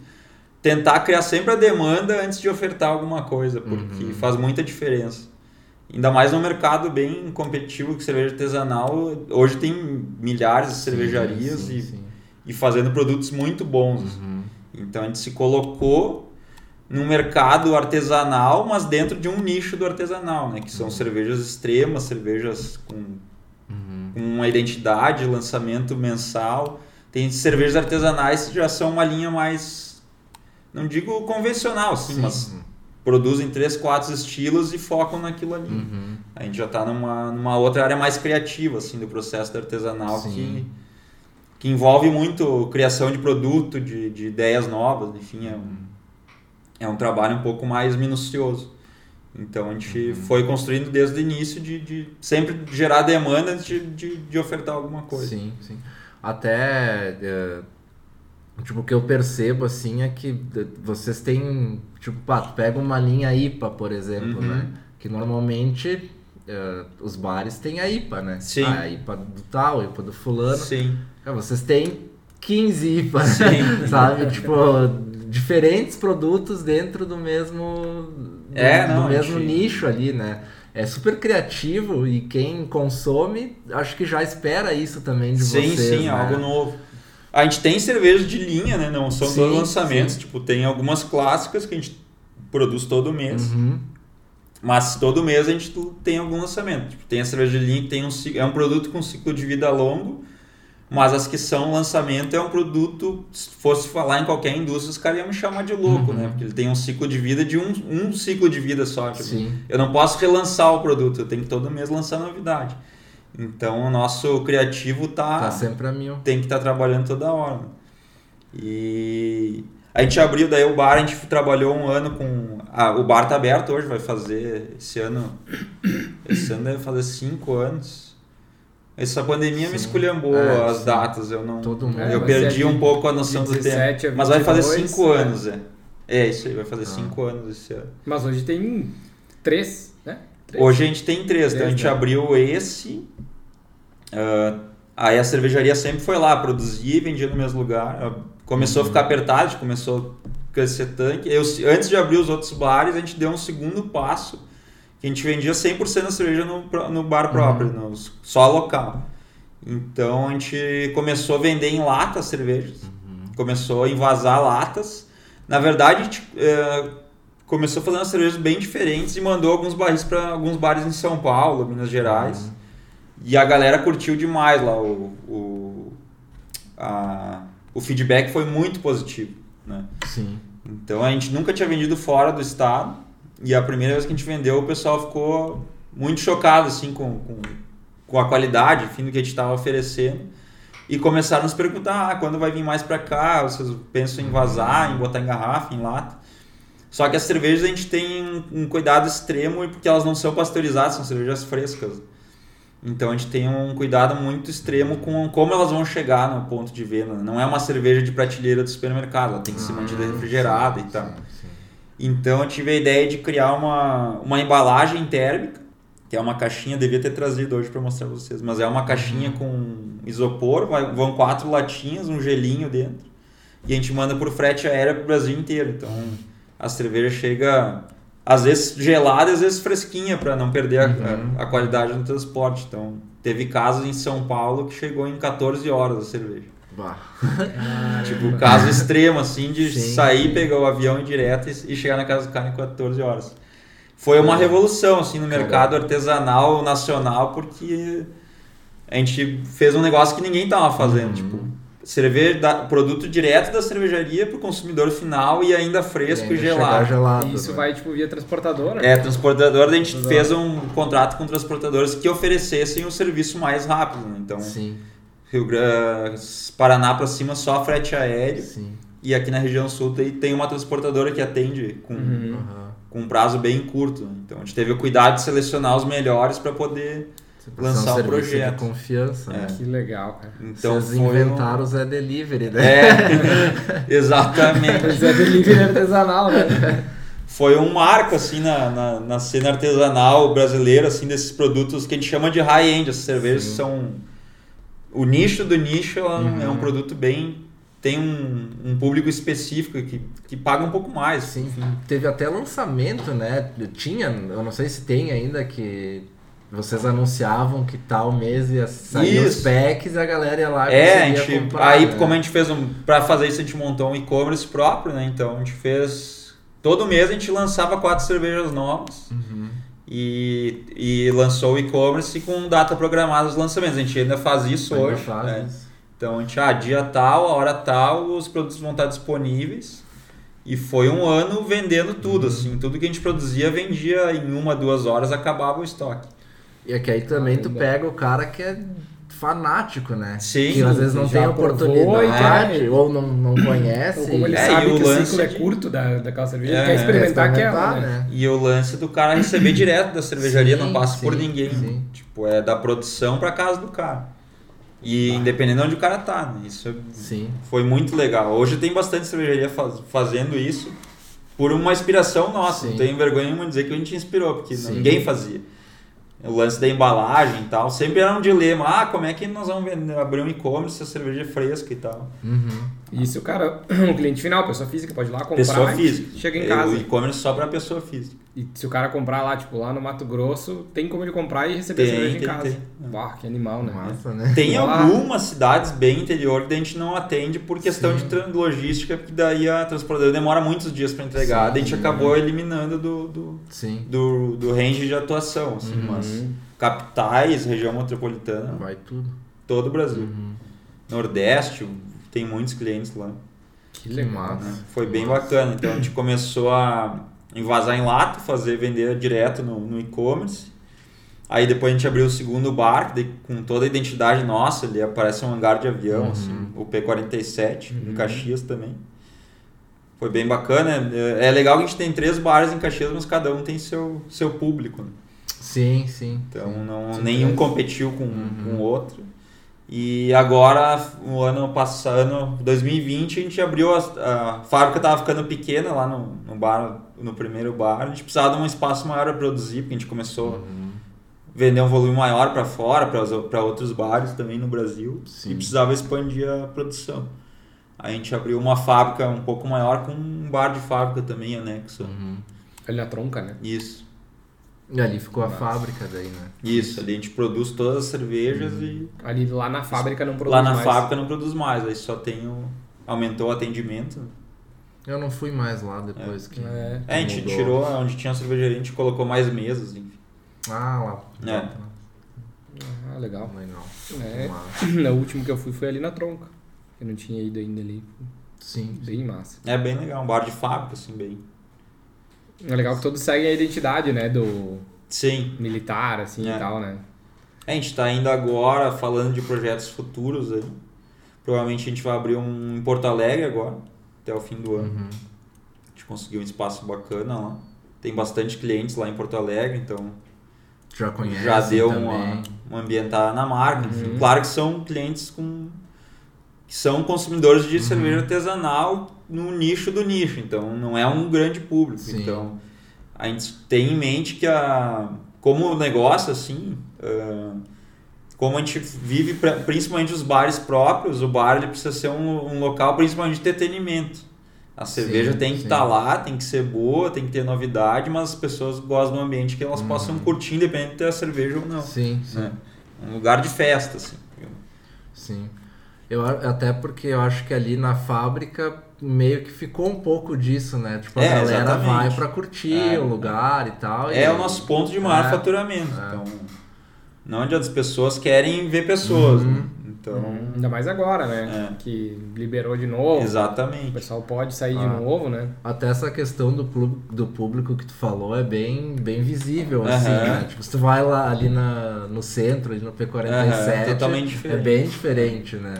S1: tentar criar sempre a demanda antes de ofertar alguma coisa, porque
S2: Uhum.
S1: faz muita diferença. Ainda mais num mercado bem competitivo que cerveja artesanal, hoje tem milhares de cervejarias
S2: Sim,
S1: e,
S2: sim.
S1: e fazendo produtos muito bons.
S2: Uhum.
S1: Então a gente se colocou num mercado artesanal, mas dentro de um nicho do artesanal, né? Que são cervejas extremas, cervejas com,
S2: Uhum.
S1: com uma identidade, lançamento mensal. Tem cervejas artesanais que já são uma linha mais, não digo convencional, assim, mas produzem três, quatro estilos e focam naquilo ali.
S2: Uhum.
S1: A gente já está numa, numa outra área mais criativa, assim, do processo do artesanal,
S2: Sim.
S1: que, que envolve muito criação de produto, de, de ideias novas, enfim, é um, é um trabalho um pouco mais minucioso. Então a gente
S2: Uhum.
S1: foi construindo desde o início de, de sempre gerar demanda antes de, de, de ofertar alguma coisa.
S2: Sim, sim. Até, tipo, o que eu percebo, assim, é que vocês têm, tipo, pá, tu pega uma linha IPA, por exemplo,
S1: Uhum.
S2: né? Que normalmente é, os bares têm a IPA, né?
S1: Sim.
S2: Ah, a IPA do tal, a IPA do fulano.
S1: Sim.
S2: Cara, vocês têm 15 IPAs,
S1: Sim. (laughs)
S2: sabe? Tipo, diferentes produtos dentro do mesmo, do,
S1: É,
S2: do
S1: não,
S2: mesmo
S1: gente-
S2: nicho ali, né? É super criativo e quem consome, acho que já espera isso também de
S1: sim,
S2: vocês,
S1: sim,
S2: né?
S1: algo novo. A gente tem cervejas de linha, né? Não são
S2: Sim,
S1: dois lançamentos.
S2: sim.
S1: Tipo, tem algumas clássicas que a gente produz todo mês.
S2: Uhum.
S1: Mas todo mês a gente tu- tem algum lançamento. Tipo, tem a cerveja de linha que tem um, é um produto com ciclo de vida longo, mas as que são lançamento é um produto, se fosse falar em qualquer indústria, os caras iam me chamar de louco,
S2: Uhum.
S1: né? Porque ele tem um ciclo de vida de um, um ciclo de vida só. Tipo,
S2: Sim.
S1: eu não posso relançar o produto, eu tenho que todo mês lançar novidade. Então o nosso criativo tá,
S2: Tá sempre a mil.
S1: tem que estar trabalhando toda hora. E a gente abriu daí o bar, a gente trabalhou um ano com. Ah, o bar tá aberto hoje, vai fazer esse ano. Esse ano deve fazer cinco anos. Essa pandemia me
S2: Sim.
S1: esculhambou
S2: É,
S1: as
S2: sim.
S1: datas, eu não.
S2: Todo mundo.
S1: Eu perdi um pouco a noção do
S3: 17
S1: tempo. Mas vai fazer
S3: 22,
S1: cinco
S3: é.
S1: anos, é. É isso aí, vai fazer
S2: Ah.
S1: cinco anos esse ano.
S3: Mas hoje tem três, né? Três.
S1: Hoje a gente tem três, então a
S3: Três,
S1: gente
S3: né?
S1: abriu esse. ah, aí a cervejaria sempre foi lá, produzia e vendia no mesmo lugar. Começou a ficar apertado, a gente começou a crescer tanque. Eu, antes de abrir os outros bares, a gente deu um segundo passo, que a gente vendia 100% da cerveja no, no bar próprio, no- só local. Então a gente começou a vender em lata as cervejas, começou a invasar latas. Na verdade, a gente, eh, começou umas cervejas bem diferentes e mandou alguns barris para alguns bares em São Paulo, Minas Gerais. E a galera curtiu demais lá. O, o, a- o feedback foi muito positivo. Né?
S2: Sim.
S1: Então a gente nunca tinha vendido fora do estado. E a primeira vez que a gente vendeu, o pessoal ficou muito chocado assim, com, com, com a qualidade enfim, do que a gente estava oferecendo. E começaram a nos perguntar ah, quando vai vir mais para cá, vocês pensam em vazar, em botar em garrafa, em lata. Só que as cervejas a gente tem um, um cuidado extremo porque elas não são pasteurizadas, são cervejas frescas. Então a gente tem um cuidado muito extremo com como elas vão chegar no ponto de venda. né? Não é uma cerveja de prateleira do supermercado, ela tem que ser mantida refrigerada e tal. Então eu tive a ideia de criar uma, uma embalagem térmica, que é uma caixinha, devia ter trazido hoje para mostrar para vocês, mas é uma caixinha com isopor, vai- vão quatro latinhas, um gelinho dentro, e a gente manda por frete aéreo para o Brasil inteiro. Então a cerveja chega às vezes gelada, às vezes fresquinha para não perder a,
S2: Uhum.
S1: a, a qualidade do transporte. Então teve casos em São Paulo que chegou em 14 horas a cerveja.
S2: Bah.
S1: Tipo, caso extremo, assim, de
S2: Sim,
S1: sair,
S2: sim.
S1: pegar o avião em direto e, e chegar na casa do cara em 14 horas. Foi uma revolução, assim, no
S2: Caramba.
S1: mercado artesanal nacional, porque a gente fez um negócio que ninguém tava fazendo,
S2: Uhum.
S1: tipo, cerveja, da- produto direto da cervejaria pro consumidor final e ainda fresco e,
S2: ainda
S1: gelado.
S2: gelado.
S3: E isso
S2: né?
S3: vai, tipo, via transportadora.
S1: É, transportador, a gente fez um contrato com transportadores que oferecessem o serviço mais rápido, né? Então,
S2: Sim,
S1: Rio Grande, Paraná pra cima só frete aéreo.
S2: sim.
S1: E aqui na região sul tem, uma transportadora que atende com,
S3: Uhum.
S1: Com um prazo bem curto. Então a gente teve o cuidado de selecionar os melhores para poder lançar um
S2: serviço
S1: projeto.
S2: de confiança,
S1: É.
S2: né?
S3: Que legal, cara.
S1: Então
S2: Vocês
S1: um-
S2: inventaram o Zé Delivery, né?
S1: É, (laughs) exatamente.
S3: Mas é delivery artesanal, né?
S1: Foi um marco assim na, na, na cena artesanal brasileira assim desses produtos que a gente chama de high-end. Essas cervejas
S2: Sim.
S1: são o nicho do nicho
S2: Uhum.
S1: é um produto bem tem um, um público específico que, que paga um pouco mais.
S2: Sim, teve até lançamento, né? Tinha, eu não sei se tem ainda, que vocês anunciavam que tal mês ia sair os
S1: Isso.
S2: packs e a galera ia lá
S1: É, a gente,
S2: comprar,
S1: aí
S2: né?
S1: como a gente fez um, para fazer isso a gente montou um e-commerce próprio, né? Então a gente fez todo mês a gente lançava quatro cervejas novas
S2: Uhum.
S1: e, e lançou o e-commerce com data programada dos lançamentos. A gente ainda faz isso
S2: Ainda
S1: hoje.
S2: faz
S1: é.
S2: isso.
S1: Então a gente, ah, dia tal, a hora tal, os produtos vão estar disponíveis. E foi um ano vendendo tudo,
S2: Uhum.
S1: assim, tudo que a gente produzia vendia em uma, duas horas, acabava o estoque.
S2: E aqui aí também tu pega o cara que é fanático, né?
S1: Sim,
S2: que às vezes não tem oportunidade
S3: e quer-
S2: ou não, não conhece.
S3: Ou como ele
S1: É,
S3: sabe
S1: e o
S3: que o
S1: lance
S3: ciclo é
S1: de-
S3: curto da, daquela cerveja,
S1: É,
S3: ele quer
S1: é,
S3: experimentar, aquela, né?
S1: E o lance do cara receber direto da cervejaria,
S2: Sim,
S1: não passa por
S2: sim,
S1: ninguém.
S2: sim.
S1: Tipo, é da produção pra casa do cara. E independente de onde o cara tá, né? Isso é-
S2: Sim.
S1: foi muito legal. Hoje tem bastante cervejaria faz- fazendo isso por uma inspiração nossa.
S2: Sim.
S1: Não tenho vergonha nenhuma de dizer que a gente inspirou, porque
S2: Sim.
S1: ninguém fazia. O lance da embalagem e tal, sempre era um dilema. Ah, como é que nós vamos vender, abrir um e-commerce se a cerveja é fresca e tal?
S2: Uhum.
S3: E se o cara, o (clears throat) cliente final, pessoa física, pode ir lá comprar
S1: Pessoa física.
S3: chega em
S1: É,
S3: casa.
S1: O e-commerce só pra pessoa física.
S3: E se o cara comprar lá, tipo, lá no Mato Grosso, tem como ele comprar e receber
S1: Tem,
S3: cerveja
S1: tem,
S3: em casa.
S1: tem.
S3: Uau, que animal, né?
S2: Massa, né?
S1: Tem
S3: Ah.
S1: algumas cidades bem interior que a gente não atende por questão
S2: Sim.
S1: de logística, porque daí a transportadora demora muitos dias para entregar.
S2: Sim.
S1: daí a gente acabou eliminando do, do,
S2: Sim.
S1: do, do range de atuação. Assim,
S2: Uhum.
S1: Mas capitais, região metropolitana,
S2: Vai tudo.
S1: todo o Brasil.
S2: Uhum.
S1: Nordeste, tem muitos clientes lá.
S3: Que legal.
S1: né? Foi bem
S2: Nossa.
S1: bacana. Então a gente começou a envasar em lata, fazer vender direto no, no e-commerce. Aí depois a gente abriu o segundo bar, com toda a identidade nossa, ele aparece um hangar de avião,
S2: Uhum.
S1: assim, o P47,
S3: Uhum.
S1: em Caxias também. Foi bem bacana. É é legal que a gente tem três bares em Caxias, mas cada um tem seu, seu público. né?
S2: Sim, sim.
S1: Então
S2: sim.
S1: não,
S2: Sim,
S1: nenhum
S2: é.
S1: competiu com
S2: Uhum.
S1: com o outro. E agora, o ano passado, 2020, a gente abriu a, a fábrica estava ficando pequena lá no, no bar, no primeiro bar. A gente precisava de um espaço maior para produzir, porque a gente começou
S2: Uhum.
S1: a vender um volume maior para fora, para outros bares também no Brasil.
S2: Sim.
S1: E precisava expandir a produção. A gente abriu uma fábrica um pouco maior com um bar de fábrica também anexo.
S2: Uhum.
S3: Ali na tronca, né?
S1: Isso.
S2: E ali ficou a fábrica daí, né?
S1: Isso, ali a gente produz todas as cervejas e
S3: Ali lá na fábrica não produz
S1: Lá na
S3: mais.
S1: fábrica não produz mais, aí só tem o. Aumentou o atendimento.
S2: Eu não fui mais lá depois que.
S3: É.
S1: É, a gente
S2: mudou.
S1: tirou onde tinha cervejaria, a gente colocou mais mesas, enfim.
S2: Ah, lá.
S1: É.
S3: Ah, legal.
S2: Legal.
S3: É. (clears throat) O último que eu fui foi ali na tronca. Eu não tinha ido ainda ali.
S2: Sim.
S3: Bem massa.
S1: É bem legal, um bar de fábrica, assim, bem.
S3: É legal que todos seguem a identidade, né? Do
S1: Sim.
S3: militar, assim
S1: É.
S3: e tal, né?
S1: A gente tá indo agora falando de projetos futuros aí. Provavelmente a gente vai abrir um em Porto Alegre agora, até o fim do ano.
S2: Uhum.
S1: A gente conseguiu um espaço bacana lá. Tem bastante clientes lá em Porto Alegre, então
S2: Já conhece.
S1: já deu
S2: também.
S1: uma, uma ambientada na marca. enfim.
S3: Uhum.
S1: Claro que são clientes com que são consumidores
S2: Uhum.
S1: de cerveja artesanal no nicho do nicho, então não é um grande público.
S2: Sim.
S1: Então a gente tem em mente que a como negócio assim, ah, como a gente vive pra- principalmente os bares próprios, o bar ele precisa ser um, um local principalmente de entretenimento. A cerveja
S2: Sim,
S1: tem que estar lá, tem que ser boa, tem que ter novidade, mas as pessoas gostam do ambiente que elas
S2: Uhum.
S1: possam curtir, independente de ter a cerveja ou não.
S2: Sim, sim.
S1: né? Um lugar de festa, assim.
S2: Sim. Eu, até porque eu acho que ali na fábrica meio que ficou um pouco disso, né? Tipo, a
S1: É,
S2: galera
S1: exatamente.
S2: vai pra curtir
S1: É.
S2: o lugar e tal.
S1: É
S2: e-
S1: o nosso ponto de maior
S2: É.
S1: faturamento.
S2: É.
S1: Então, não adianta as pessoas querem ver pessoas.
S2: Uhum.
S1: né? Então,
S3: Ainda mais agora, né?
S1: É.
S3: Que liberou de novo. O
S1: exatamente.
S3: pessoal pode sair de
S2: Ah.
S3: novo, né?
S2: Até essa questão do, do público que tu falou é bem, bem visível, assim,
S1: Aham.
S2: né? Tipo, se tu vai lá ali na, no centro, ali no P47,
S1: Aham, totalmente
S2: é
S1: diferente.
S2: bem diferente, né?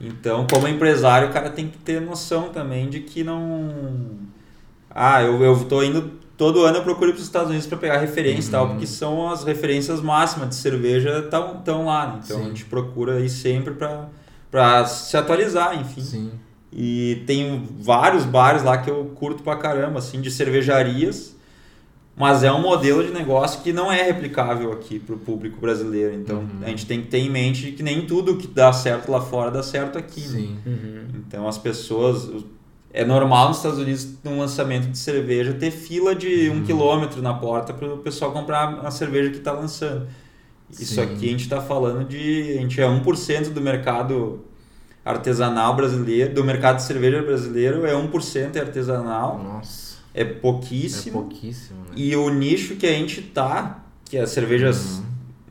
S1: Então, como empresário, o cara tem que ter noção também de que não. Ah, eu, eu tô indo todo ano eu procuro ir para os Estados Unidos para pegar referência e tal, porque são as referências máximas de cerveja estão tão lá, né? Então
S2: Sim.
S1: a gente procura ir sempre para se atualizar, enfim.
S2: Sim.
S1: E tem vários bares lá que eu curto pra caramba, assim, de cervejarias. Mas é um modelo de negócio que não é replicável aqui pro público brasileiro. Então
S2: Uhum.
S1: a gente tem que ter em mente que nem tudo que dá certo lá fora dá certo aqui. né?
S2: Sim.
S3: Uhum.
S1: Então as pessoas. É normal nos Estados Unidos, num lançamento de cerveja, ter fila de um quilômetro na porta para o pessoal comprar a cerveja que está lançando. Isso
S2: Sim.
S1: aqui a gente está falando de. A gente é 1% do mercado artesanal brasileiro, do mercado de cerveja brasileiro, é 1% é artesanal,
S2: Nossa,
S1: é
S2: é
S1: pouquíssimo.
S2: pouquíssimo, né?
S1: E o nicho que a gente tá, que as cervejas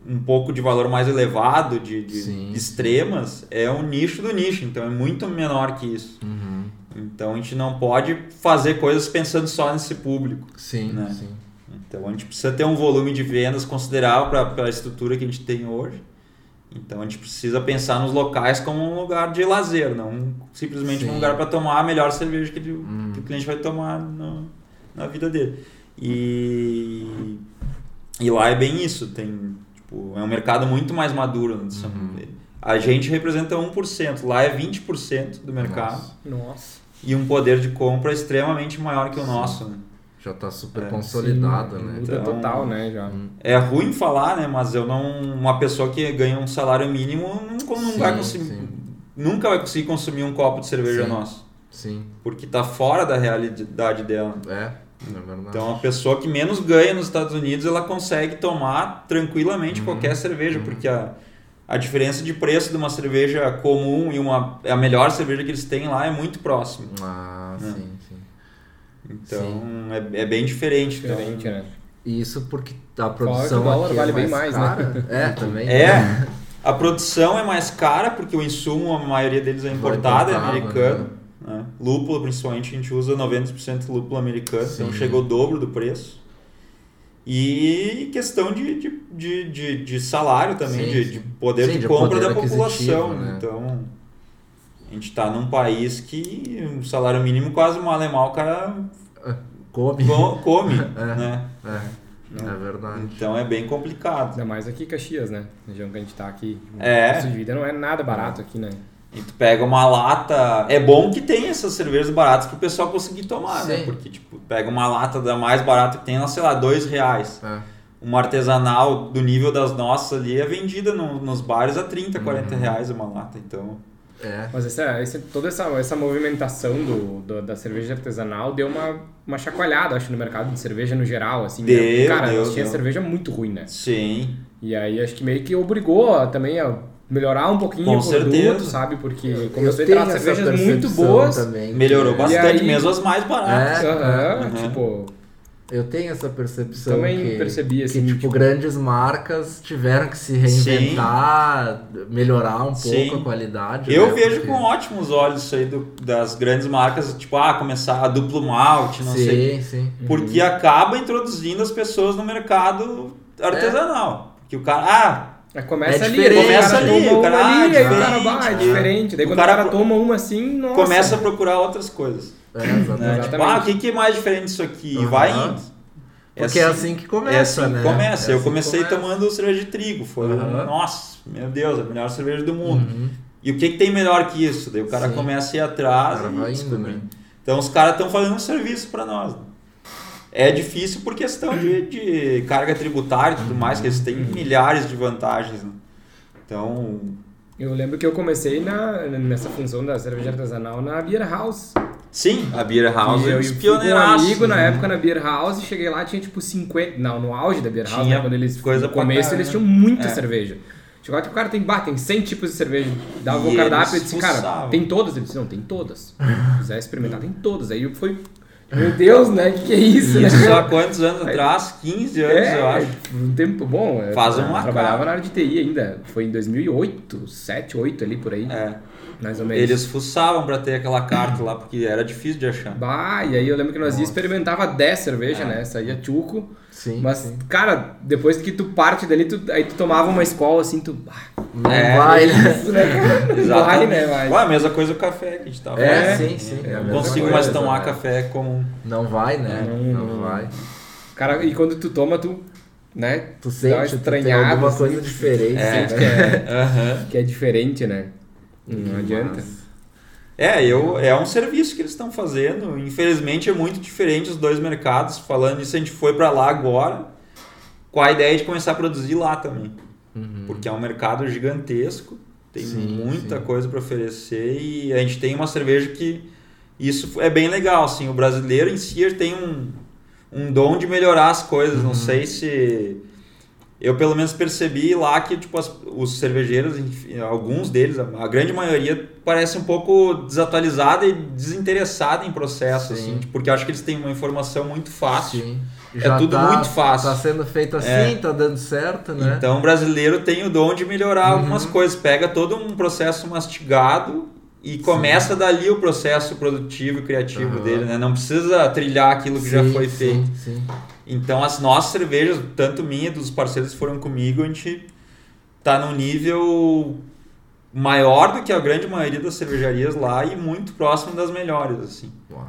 S1: um pouco de valor mais elevado, de, de
S2: Sim.
S1: extremas, é um nicho do nicho, então é muito menor que isso.
S2: Uhum.
S1: Então a gente não pode fazer coisas pensando só nesse público.
S2: Sim,
S1: Né?
S2: sim.
S1: Então a gente precisa ter um volume de vendas considerável para a estrutura que a gente tem hoje. Então a gente precisa pensar nos locais como um lugar de lazer, não simplesmente
S2: Sim.
S1: um lugar para tomar a melhor cerveja que, ele-
S2: Hum.
S1: que o cliente vai tomar no- na vida dele. E, e lá é bem isso, tem tipo, é um mercado muito mais maduro São
S2: Uhum.
S1: dele. A gente representa 1%, lá é 20% do mercado
S2: Nossa.
S3: Nossa.
S1: e um poder de compra extremamente maior que o nosso. Né?
S2: Já tá super
S1: É,
S2: consolidado,
S3: Sim,
S2: né?
S3: Muda
S1: Então-
S3: total, né? Já.
S1: É ruim falar, né? Mas eu não. Uma pessoa que ganha um salário mínimo não, não
S2: Sim,
S1: vai conseguir.
S2: sim.
S1: Nunca vai conseguir consumir um copo de cerveja
S2: Sim.
S1: nosso.
S2: Sim.
S1: Porque tá fora da realidade dela.
S2: É, é verdade.
S1: Então a pessoa que menos ganha nos Estados Unidos, ela consegue tomar tranquilamente
S2: Uhum.
S1: qualquer cerveja, porque a, a diferença de preço de uma cerveja comum e uma a melhor cerveja que eles têm lá é muito próximo.
S2: Ah,
S1: Né?
S2: sim.
S1: Então é, é bem diferente. Então,
S3: Diferente, né?
S2: E isso porque a produção
S3: dólar
S2: aqui
S3: vale
S2: é
S3: bem
S2: mais
S3: mais, né?
S2: cara. (laughs) É, também.
S1: É, a produção é mais cara porque o insumo, a maioria deles é importado, é americano. Né? Lúpulo, principalmente, a gente usa 90% lúpulo americano, então
S2: Sim.
S1: chegou o dobro do preço. E questão de, de, de, de, de salário também,
S2: Sim,
S1: de, de poder
S2: Sim,
S1: de
S2: de
S1: compra
S2: poder
S1: da população.
S2: né?
S1: Então, a gente está num país que o salário mínimo quase mal é mal o cara
S2: Come.
S1: co- come, (laughs)
S2: É.
S1: né?
S2: É, é verdade.
S1: Então é bem complicado.
S3: Ainda mais aqui em Caxias, né? Região que a gente tá aqui.
S1: É.
S3: O custo de vida não é nada barato aqui, né?
S1: E tu pega uma lata. É bom que tem essas cervejas baratas pro pessoal conseguir tomar, né?
S2: Sim.
S1: Porque, tipo, pega uma lata da mais barata que tem, ela, sei lá, dois reais.
S2: É.
S1: Uma artesanal do nível das nossas ali é vendida no- nos bares a 30,
S2: Uhum.
S1: 40 reais uma lata. Então.
S2: É.
S3: Mas essa, essa- toda essa, essa movimentação do, do- da cerveja artesanal deu uma, uma chacoalhada, acho, no mercado de cerveja no geral, assim. né?
S1: Deu,
S3: Cara,
S1: deu,
S3: nós tinha
S1: deu.
S3: cerveja muito ruim, né?
S1: Sim.
S3: E aí acho que meio que obrigou a- também a melhorar um pouquinho
S1: Com
S3: o produto,
S1: certeza.
S3: sabe? Porque
S2: Eu
S3: começou a
S2: tenho
S3: entrar cervejas muito boas.
S2: Também,
S1: Melhorou bastante,
S3: aí-
S1: mesmo as mais baratas.
S2: É.
S3: Aham,
S1: Uhum.
S3: tipo,
S2: Eu tenho essa percepção
S3: Também
S2: que,
S3: percebi, assim,
S2: que tipo,
S3: tipo-
S2: grandes marcas tiveram que se reinventar, melhorar um pouco
S1: Sim.
S2: a qualidade.
S1: Eu
S2: né?
S1: vejo
S2: Porque-
S1: com ótimos olhos isso aí do- das grandes marcas, tipo, ah, começar a duplo malte, não
S2: sim,
S1: sei.
S2: sim.
S1: Porque acaba introduzindo as pessoas no mercado artesanal. Porque o cara, ah,
S3: aí começa
S2: É
S3: ali, o cara
S1: Começa ali, o cara,
S3: ali, o cara é diferente. Daí
S1: O
S3: quando
S1: cara
S3: o cara
S1: pro-
S3: toma uma assim, nossa.
S1: começa a procurar outras coisas.
S2: É,
S1: Né?
S2: exatamente.
S1: Tipo,
S3: Exatamente.
S1: ah, o que, que é mais diferente disso aqui? E
S2: Aham.
S1: vai indo.
S2: Porque é assim que começa,
S1: é assim que
S2: né?
S1: começa.
S2: É assim
S1: eu
S2: que
S1: comecei
S2: começa.
S1: tomando cerveja de trigo. Foi,
S2: Aham.
S1: nossa, meu Deus, a melhor cerveja do mundo.
S2: Uhum.
S1: E o que, que tem melhor que isso? Daí o cara
S2: Sim.
S1: começa a ir atrás
S2: O cara
S1: e
S2: vai indo,
S1: descobrir.
S2: né?
S1: Então os caras estão fazendo um serviço para nós. É difícil por questão de, de carga tributária e tudo mais, que eles têm
S2: Uhum.
S1: milhares de vantagens. né? Então,
S3: Eu lembro que eu comecei na, nessa função da cerveja artesanal na Beer House.
S1: Sim, a Beer House
S3: e
S1: é
S3: eu
S1: um
S3: um amigo na
S1: né?
S3: época na Beer House e cheguei lá tinha tipo 50. Não, no auge da Beer House, né, quando eles.
S1: coisa
S3: no começo
S1: caralho,
S3: eles
S1: né?
S3: tinham muita
S1: É.
S3: cerveja. Chegou lá que o cara tem, bah, tem 100 tipos de cerveja. Dava
S1: E
S3: o cardápio e disse, cara, tem todas? Ele disse, não, tem todas. Se quiser experimentar, tem todas. Aí eu fui, meu Deus, né? O que, que é isso, né?
S1: Isso há quantos anos atrás? 15 anos, eu acho.
S3: um tempo bom. eu
S1: Faz uma
S3: trabalhava
S1: cara.
S3: na área de TI ainda. Foi em 2008, 7, 8 ali por aí.
S1: É.
S3: Mais ou menos.
S1: Eles fuçavam pra ter aquela carta lá, porque era difícil de achar.
S3: Bah, e aí eu lembro que nós ia experimentava 10 cerveja,
S1: É.
S3: né? Saía tchuco.
S2: Sim,
S3: Mas,
S2: sim.
S3: cara, depois que tu parte dali, tu, aí tu tomava uma escola assim, tu. ah,
S2: Não
S1: É,
S2: vai, né?
S3: Isso, né? Vai, né?
S1: Ué, a mesma coisa o café que a gente tava
S2: É, sim, sim. é
S1: Não
S2: mesma
S1: consigo
S2: coisa,
S1: mais tomar
S2: né?
S1: café comum.
S2: Não vai, né?
S3: Não,
S2: Não,
S3: não.
S2: vai.
S3: Cara, e quando tu toma, tu, né?
S2: Tu
S3: dá uma
S2: sente, tu tem alguma
S3: assim,
S2: coisa diferente.
S1: É.
S2: né?
S3: que (laughs) é,
S1: Aham.
S3: que é diferente, né? Não adianta.
S2: Mas-
S1: É, eu, é um serviço que eles estão fazendo. Infelizmente é muito diferente os dois mercados. Falando isso, a gente foi para lá agora com a ideia de começar a produzir lá também.
S2: Uhum.
S1: Porque é um mercado gigantesco, tem
S2: Sim,
S1: muita
S2: sim.
S1: coisa para oferecer e a gente tem uma cerveja que isso é bem legal. Assim, o brasileiro em si tem um, um dom de melhorar as coisas.
S2: Uhum.
S1: Não sei se. Eu pelo menos percebi lá que tipo, as- os cervejeiros, enfim, alguns deles, a, grande maioria, parece um pouco desatualizada e desinteressada em processo,
S2: Sim.
S1: assim, porque acho que eles têm uma informação muito fácil.
S2: Sim.
S1: É tudo muito fácil.
S2: Tá sendo feito assim,
S1: É.
S2: tá dando certo, né?
S1: Então o brasileiro tem o dom de melhorar
S2: Uhum.
S1: algumas coisas, pega todo um processo mastigado e começa dali o processo produtivo e criativo
S2: Aham.
S1: dele, né? Não precisa trilhar aquilo que já
S2: Sim,
S1: foi
S2: sim,
S1: feito.
S2: Sim,
S1: Então as nossas cervejas, tanto minha e dos parceiros que foram comigo, a gente tá num nível maior do que a grande maioria das cervejarias lá e muito próximo das melhores, assim.
S2: Uau.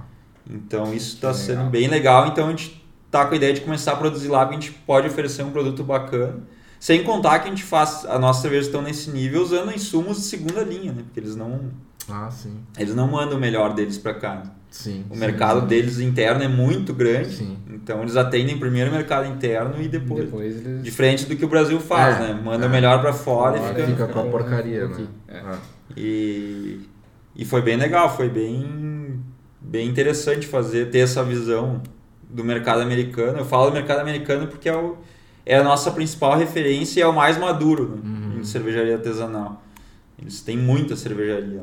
S1: Então isso está
S3: Que
S1: sendo bem legal. Então a gente tá com a ideia de começar a produzir lá, porque a gente pode oferecer um produto bacana. Sem contar que a gente faz, as nossas cervejas estão nesse nível usando insumos de segunda linha, né? Porque eles não,
S2: Ah, sim.
S1: eles não mandam o melhor deles para cá.
S2: Sim.
S1: O
S2: sim,
S1: mercado
S2: sim.
S1: deles interno é muito grande,
S2: Sim.
S1: então eles atendem primeiro o mercado interno e depois,
S3: Depois eles...
S1: diferente do que o Brasil faz,
S2: É,
S1: né? Manda
S2: é.
S1: melhor para fora,
S2: Fora
S1: e fica,
S2: fica com a porcaria,
S3: aqui.
S2: né?
S3: É.
S2: Ah.
S1: E, e foi bem legal, foi bem, bem interessante fazer, ter essa visão do mercado americano. Eu falo do mercado americano porque é, o, é a nossa principal referência e é o mais maduro né,
S2: Uhum.
S1: em cervejaria artesanal. Eles têm muita cervejaria.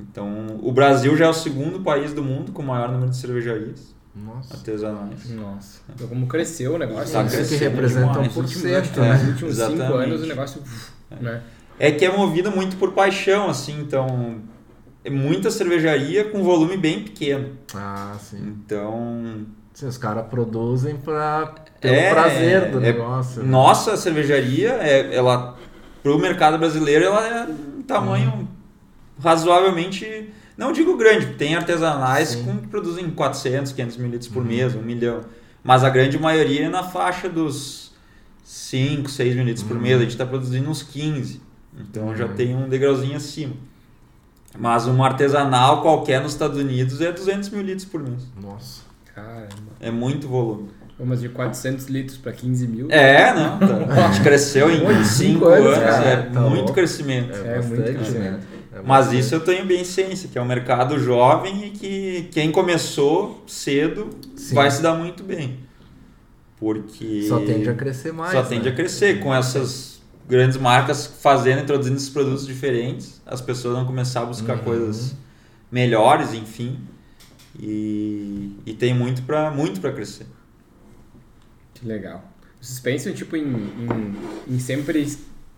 S1: Então, o Brasil já é o segundo país do mundo com o maior número de cervejarias
S2: Nossa.
S1: artesanais.
S3: Nossa, então como cresceu o negócio.
S1: Tá
S3: né?
S2: Isso que representa
S1: demais.
S2: 1%,
S3: É,
S2: né?
S3: Nos últimos cinco
S1: Exatamente.
S3: anos o negócio... Né?
S1: É que é movido muito por paixão, assim, então é muita cervejaria com volume bem pequeno.
S2: Ah, sim.
S1: Então,
S2: Sim, os caras produzem pra ter
S1: É,
S2: o prazer do
S1: é-
S2: negócio. né?
S1: Nossa cervejaria, é, ela pro mercado brasileiro, ela é um tamanho razoavelmente, não digo grande, tem artesanais
S2: Sim.
S1: que produzem 400, 500 mil litros por
S2: Uhum.
S1: mês, um milhão. Mas a grande maioria é na faixa dos 5, 6 mil litros por
S2: Uhum.
S1: mês. A gente está produzindo uns 15. Então já
S2: Uhum.
S1: tem um degrauzinho acima. Mas uma artesanal qualquer nos Estados Unidos é 200 mil litros por mês.
S2: Nossa.
S3: Caramba.
S1: É muito volume.
S3: Vamos de 400 litros para 15 mil.
S1: É, não. Tá. A gente cresceu em
S3: Olha,
S1: 5
S3: cinco
S1: anos,
S3: anos,
S2: cara,
S1: é
S2: tá
S1: muito
S2: louco.
S1: crescimento.
S2: É,
S3: É muito crescimento.
S2: né? É
S1: Mas isso eu tenho bem ciência, que é um mercado jovem e que quem começou cedo
S2: Sim.
S1: vai se dar muito bem. Porque
S2: Só tende a crescer mais.
S1: só tende
S2: né?
S1: a crescer. Com essas grandes marcas fazendo, introduzindo esses produtos diferentes, as pessoas vão começar a buscar
S2: Uhum.
S1: coisas melhores, enfim. E, e tem muito para muito pra crescer.
S3: Que legal. Vocês pensam, tipo, em, em, em sempre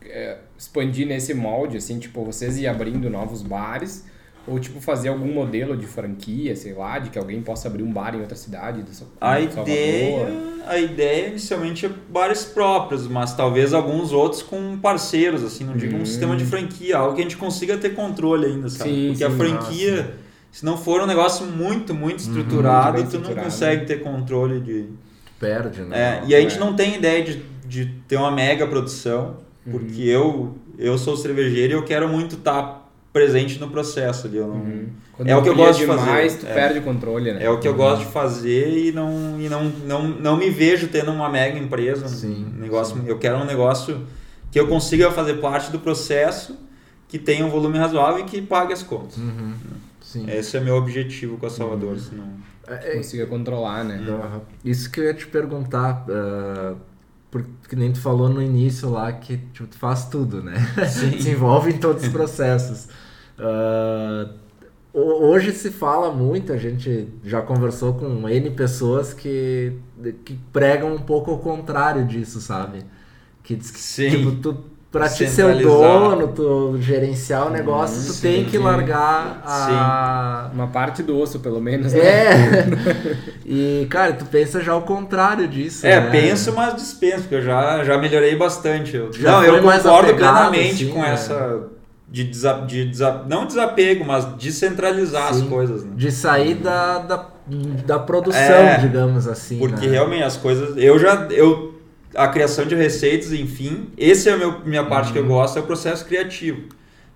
S3: é, expandir nesse molde, assim, tipo, vocês ir abrindo novos bares, ou, tipo, fazer algum modelo de franquia, sei lá, de que alguém possa abrir um bar em outra cidade do
S1: A ideia, a ideia inicialmente é bares próprios, mas talvez alguns outros com parceiros, assim, não digo
S3: Hum.
S1: um sistema de franquia, algo que a gente consiga ter controle ainda, sabe?
S3: Sim,
S1: Porque a
S3: sim,
S1: franquia, se não for um negócio muito, muito
S2: Uhum,
S1: estruturado,
S3: bem
S1: tu não
S3: estruturado.
S1: consegue ter controle de.
S2: Perde, né?
S1: É, e a gente
S3: É.
S1: não tem ideia de, de ter uma mega produção,
S3: Uhum.
S1: porque eu, eu sou cervejeiro e eu quero muito estar presente no processo ali. Eu não,
S3: Uhum. Quando
S1: É o que eu gosto de fazer,
S3: demais, tu
S1: é.
S3: perde o controle, né?
S1: É o que eu gosto de fazer e não, e não, não, não me vejo tendo uma mega empresa.
S2: Sim,
S1: um negócio, Eu quero um negócio que eu consiga fazer parte do processo, que tenha um volume razoável e que pague as contas.
S2: Uhum. Sim.
S1: Esse é meu objetivo com a Salvador. senão-
S2: É, é-
S3: Consiga controlar, né?
S2: Aham. Isso que eu ia te perguntar, ah, porque nem tu falou no início lá que tipo, tu faz tudo, né? (laughs)
S1: Sim.
S2: se envolve em todos os processos. Ho- hoje se fala muito, a gente já conversou com N pessoas que, que pregam um pouco o contrário disso, sabe? Que diz que
S1: Sim.
S2: tipo, tu, pra te ser o dono, tu gerenciar o negócio, tu
S1: sim,
S2: tem que largar a.
S3: Uma parte do osso, pelo menos, né?
S2: É. (laughs) e, cara, tu pensa já o contrário disso.
S1: É,
S2: né?
S1: penso, mas dispenso, porque eu já, já melhorei bastante. Eu,
S2: Já
S1: não, eu concordo
S2: apegado,
S1: plenamente
S2: assim,
S1: com
S2: né?
S1: essa. De, desa, de desa- não desapego, mas descentralizar
S2: Sim.
S1: as coisas, né?
S2: De sair da, da, da produção,
S1: É,
S2: digamos assim.
S1: Porque
S2: né?
S1: realmente as coisas. Eu já. Eu, a criação de receitas, enfim, esse é a meu, minha parte que
S2: Uhum.
S1: eu gosto, é o processo criativo.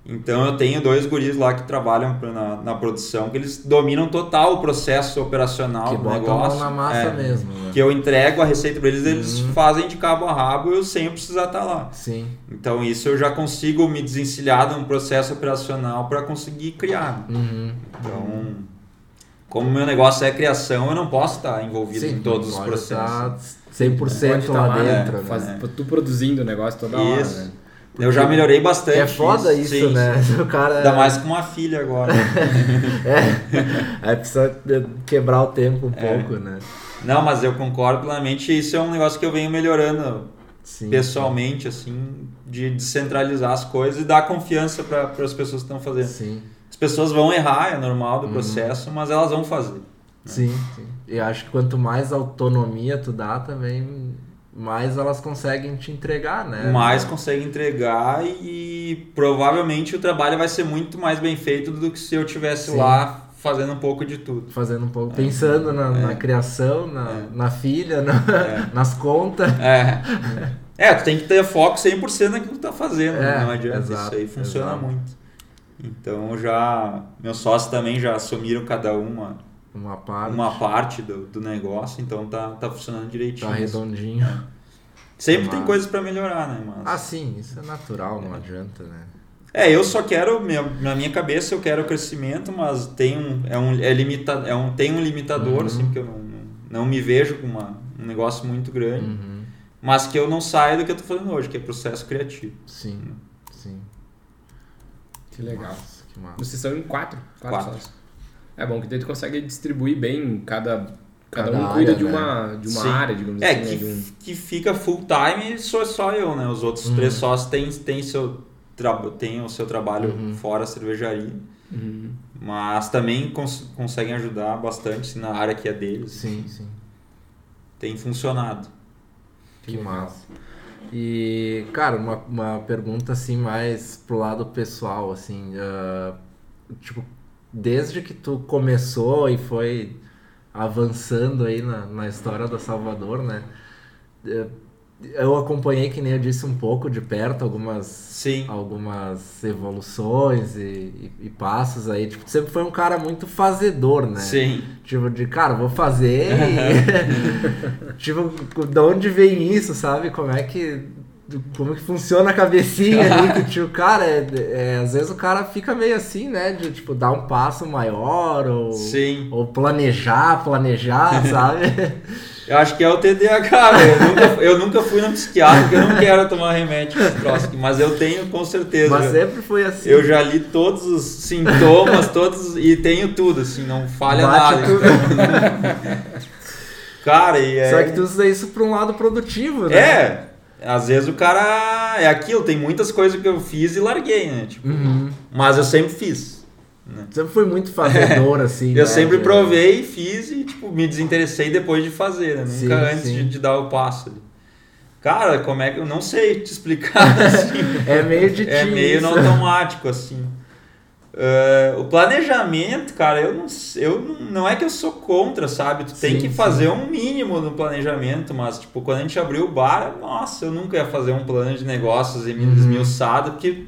S1: Então eu tenho dois guris lá que trabalham pra- na, na produção, que eles dominam total o processo operacional
S2: Que
S1: do negócio.
S2: na massa
S1: É,
S2: mesmo. Né?
S1: Que eu entrego a receita para eles, eles
S2: Uhum.
S1: fazem de cabo a rabo eu sem precisar estar lá.
S2: Sim.
S1: Então isso eu já consigo me desencilhar de um processo operacional para conseguir criar.
S2: Uhum.
S1: Então, como meu negócio é criação, eu não posso estar envolvido em todos os processos.
S2: Estar 100%
S3: Pode
S2: lá
S3: tá
S2: dentro. né?
S3: Faz, Tu produzindo o negócio toda hora,
S1: Isso.
S3: né?
S1: Eu já melhorei bastante.
S2: É foda isso,
S1: sim,
S2: né?
S1: sim. (laughs)
S2: O cara.
S1: Ainda mais com uma filha agora. (laughs)
S2: É. Aí precisa quebrar o tempo um
S1: É.
S2: pouco, né?
S1: não, mas eu concordo plenamente. Isso é um negócio que eu venho melhorando
S2: Sim.
S1: pessoalmente, assim, de descentralizar as coisas e dar confiança para as pessoas que estão fazendo.
S2: Sim.
S1: As pessoas vão errar, é normal
S2: Uhum.
S1: do processo, mas elas vão fazer.
S2: Sim, sim. E acho que quanto mais autonomia tu dá também, mais elas conseguem te entregar, né?
S1: mais consegue entregar e provavelmente o trabalho vai ser muito mais bem feito do que se eu tivesse
S2: Sim.
S1: lá fazendo um pouco de tudo.
S2: Fazendo um pouco, pensando na, na criação, na,
S1: É.
S2: na filha, na-
S1: É. (laughs)
S2: nas contas.
S1: É. É, tu tem que ter foco 100% naquilo que tu tá fazendo,
S2: É,
S1: não adianta,
S2: exato,
S1: isso aí funciona
S2: exato.
S1: muito. Então já, meus sócios também já assumiram cada uma,
S2: Uma parte.
S1: uma parte do, do negócio, então tá, tá funcionando direitinho.
S2: Tá redondinho.
S1: Sempre tem
S2: Mas-
S1: coisas pra melhorar, né, mas...
S2: Ah, sim, isso é natural, não adianta, né?
S1: É, eu só quero, minha- na minha cabeça eu quero crescimento, mas tem um, é um, é limita, é um, tem um limitador,
S2: Uhum.
S1: assim, porque eu não, não, me vejo com uma, um negócio muito grande,
S2: Uhum.
S1: mas que eu não saia do que eu tô fazendo hoje, que é processo criativo.
S2: Sim, sim.
S3: Que legal.
S2: Nossa, que massa.
S3: Vocês são em quatro? Quatro,
S1: Quatro.
S3: É bom que daí tu consegue distribuir bem cada. Cada,
S2: Cada
S3: um cuida
S2: área,
S3: de
S2: né?
S3: uma, de uma
S1: Sim.
S3: área, digamos
S1: É,
S3: assim. né?
S1: que,
S3: De um...
S1: que fica full time sou só eu, né? Os outros
S2: Uhum.
S1: três sócios têm, têm, seu, tra- têm o seu trabalho
S2: Uhum.
S1: fora a cervejaria,
S3: Uhum.
S1: mas também cons- conseguem ajudar bastante na área que é deles.
S2: Sim, sim.
S1: Tem funcionado.
S2: Que massa. E, cara, uma, uma pergunta assim mais pro lado pessoal, assim, ah, tipo, desde que tu começou e foi avançando aí na, na história da Salvador, né? eh, Eu acompanhei, que nem eu disse, um pouco de perto algumas,
S1: Sim.
S2: algumas evoluções e, e- e passos aí. Tipo, sempre foi um cara muito fazedor, né?
S1: Sim.
S2: Tipo, de cara, vou fazer e... (laughs) tipo, de onde vem isso, sabe? Como é que. Como que funciona a cabecinha (laughs) ali? Que, tipo, cara, é, é, às vezes o cara fica meio assim, né? De, tipo, dar um passo maior ou,
S1: Sim.
S2: ou planejar, planejar, (laughs) sabe?
S1: Eu acho que é o TDAH, velho. Eu nunca, eu nunca fui no psiquiatra porque eu não quero tomar remédio aqui, mas eu tenho com certeza.
S2: Mas sempre foi assim.
S1: Eu já li todos os sintomas, todos e tenho tudo, assim, não falha
S2: Bate
S1: nada.
S2: tudo. (laughs)
S1: Cara, e é.
S2: Só que tu usa isso pra um lado produtivo, né?
S1: É, às vezes o cara. É aquilo, tem muitas coisas que eu fiz e larguei, né? Tipo,
S2: Uhum.
S1: Mas eu sempre fiz. né?
S2: Sempre foi muito fazedor, (laughs) assim.
S1: Eu
S2: né?
S1: sempre provei, fiz e, tipo, me desinteressei depois de fazer, né? Nunca
S2: Sim,
S1: antes
S2: sim.
S1: de, de dar o passo ali. Cara, como é que. Eu não sei te explicar (laughs) assim.
S2: É meio de
S1: É meio
S2: isso.
S1: automático, assim. Eh, o planejamento, cara, eu não, eu não, não é que eu sou contra, sabe? Tu tem
S2: Sim,
S1: que
S2: sim.
S1: fazer um mínimo no planejamento, mas, tipo, quando a gente abriu o bar, nossa, eu nunca ia fazer um plano de negócios e me
S2: Uhum.
S1: esmiuçado, porque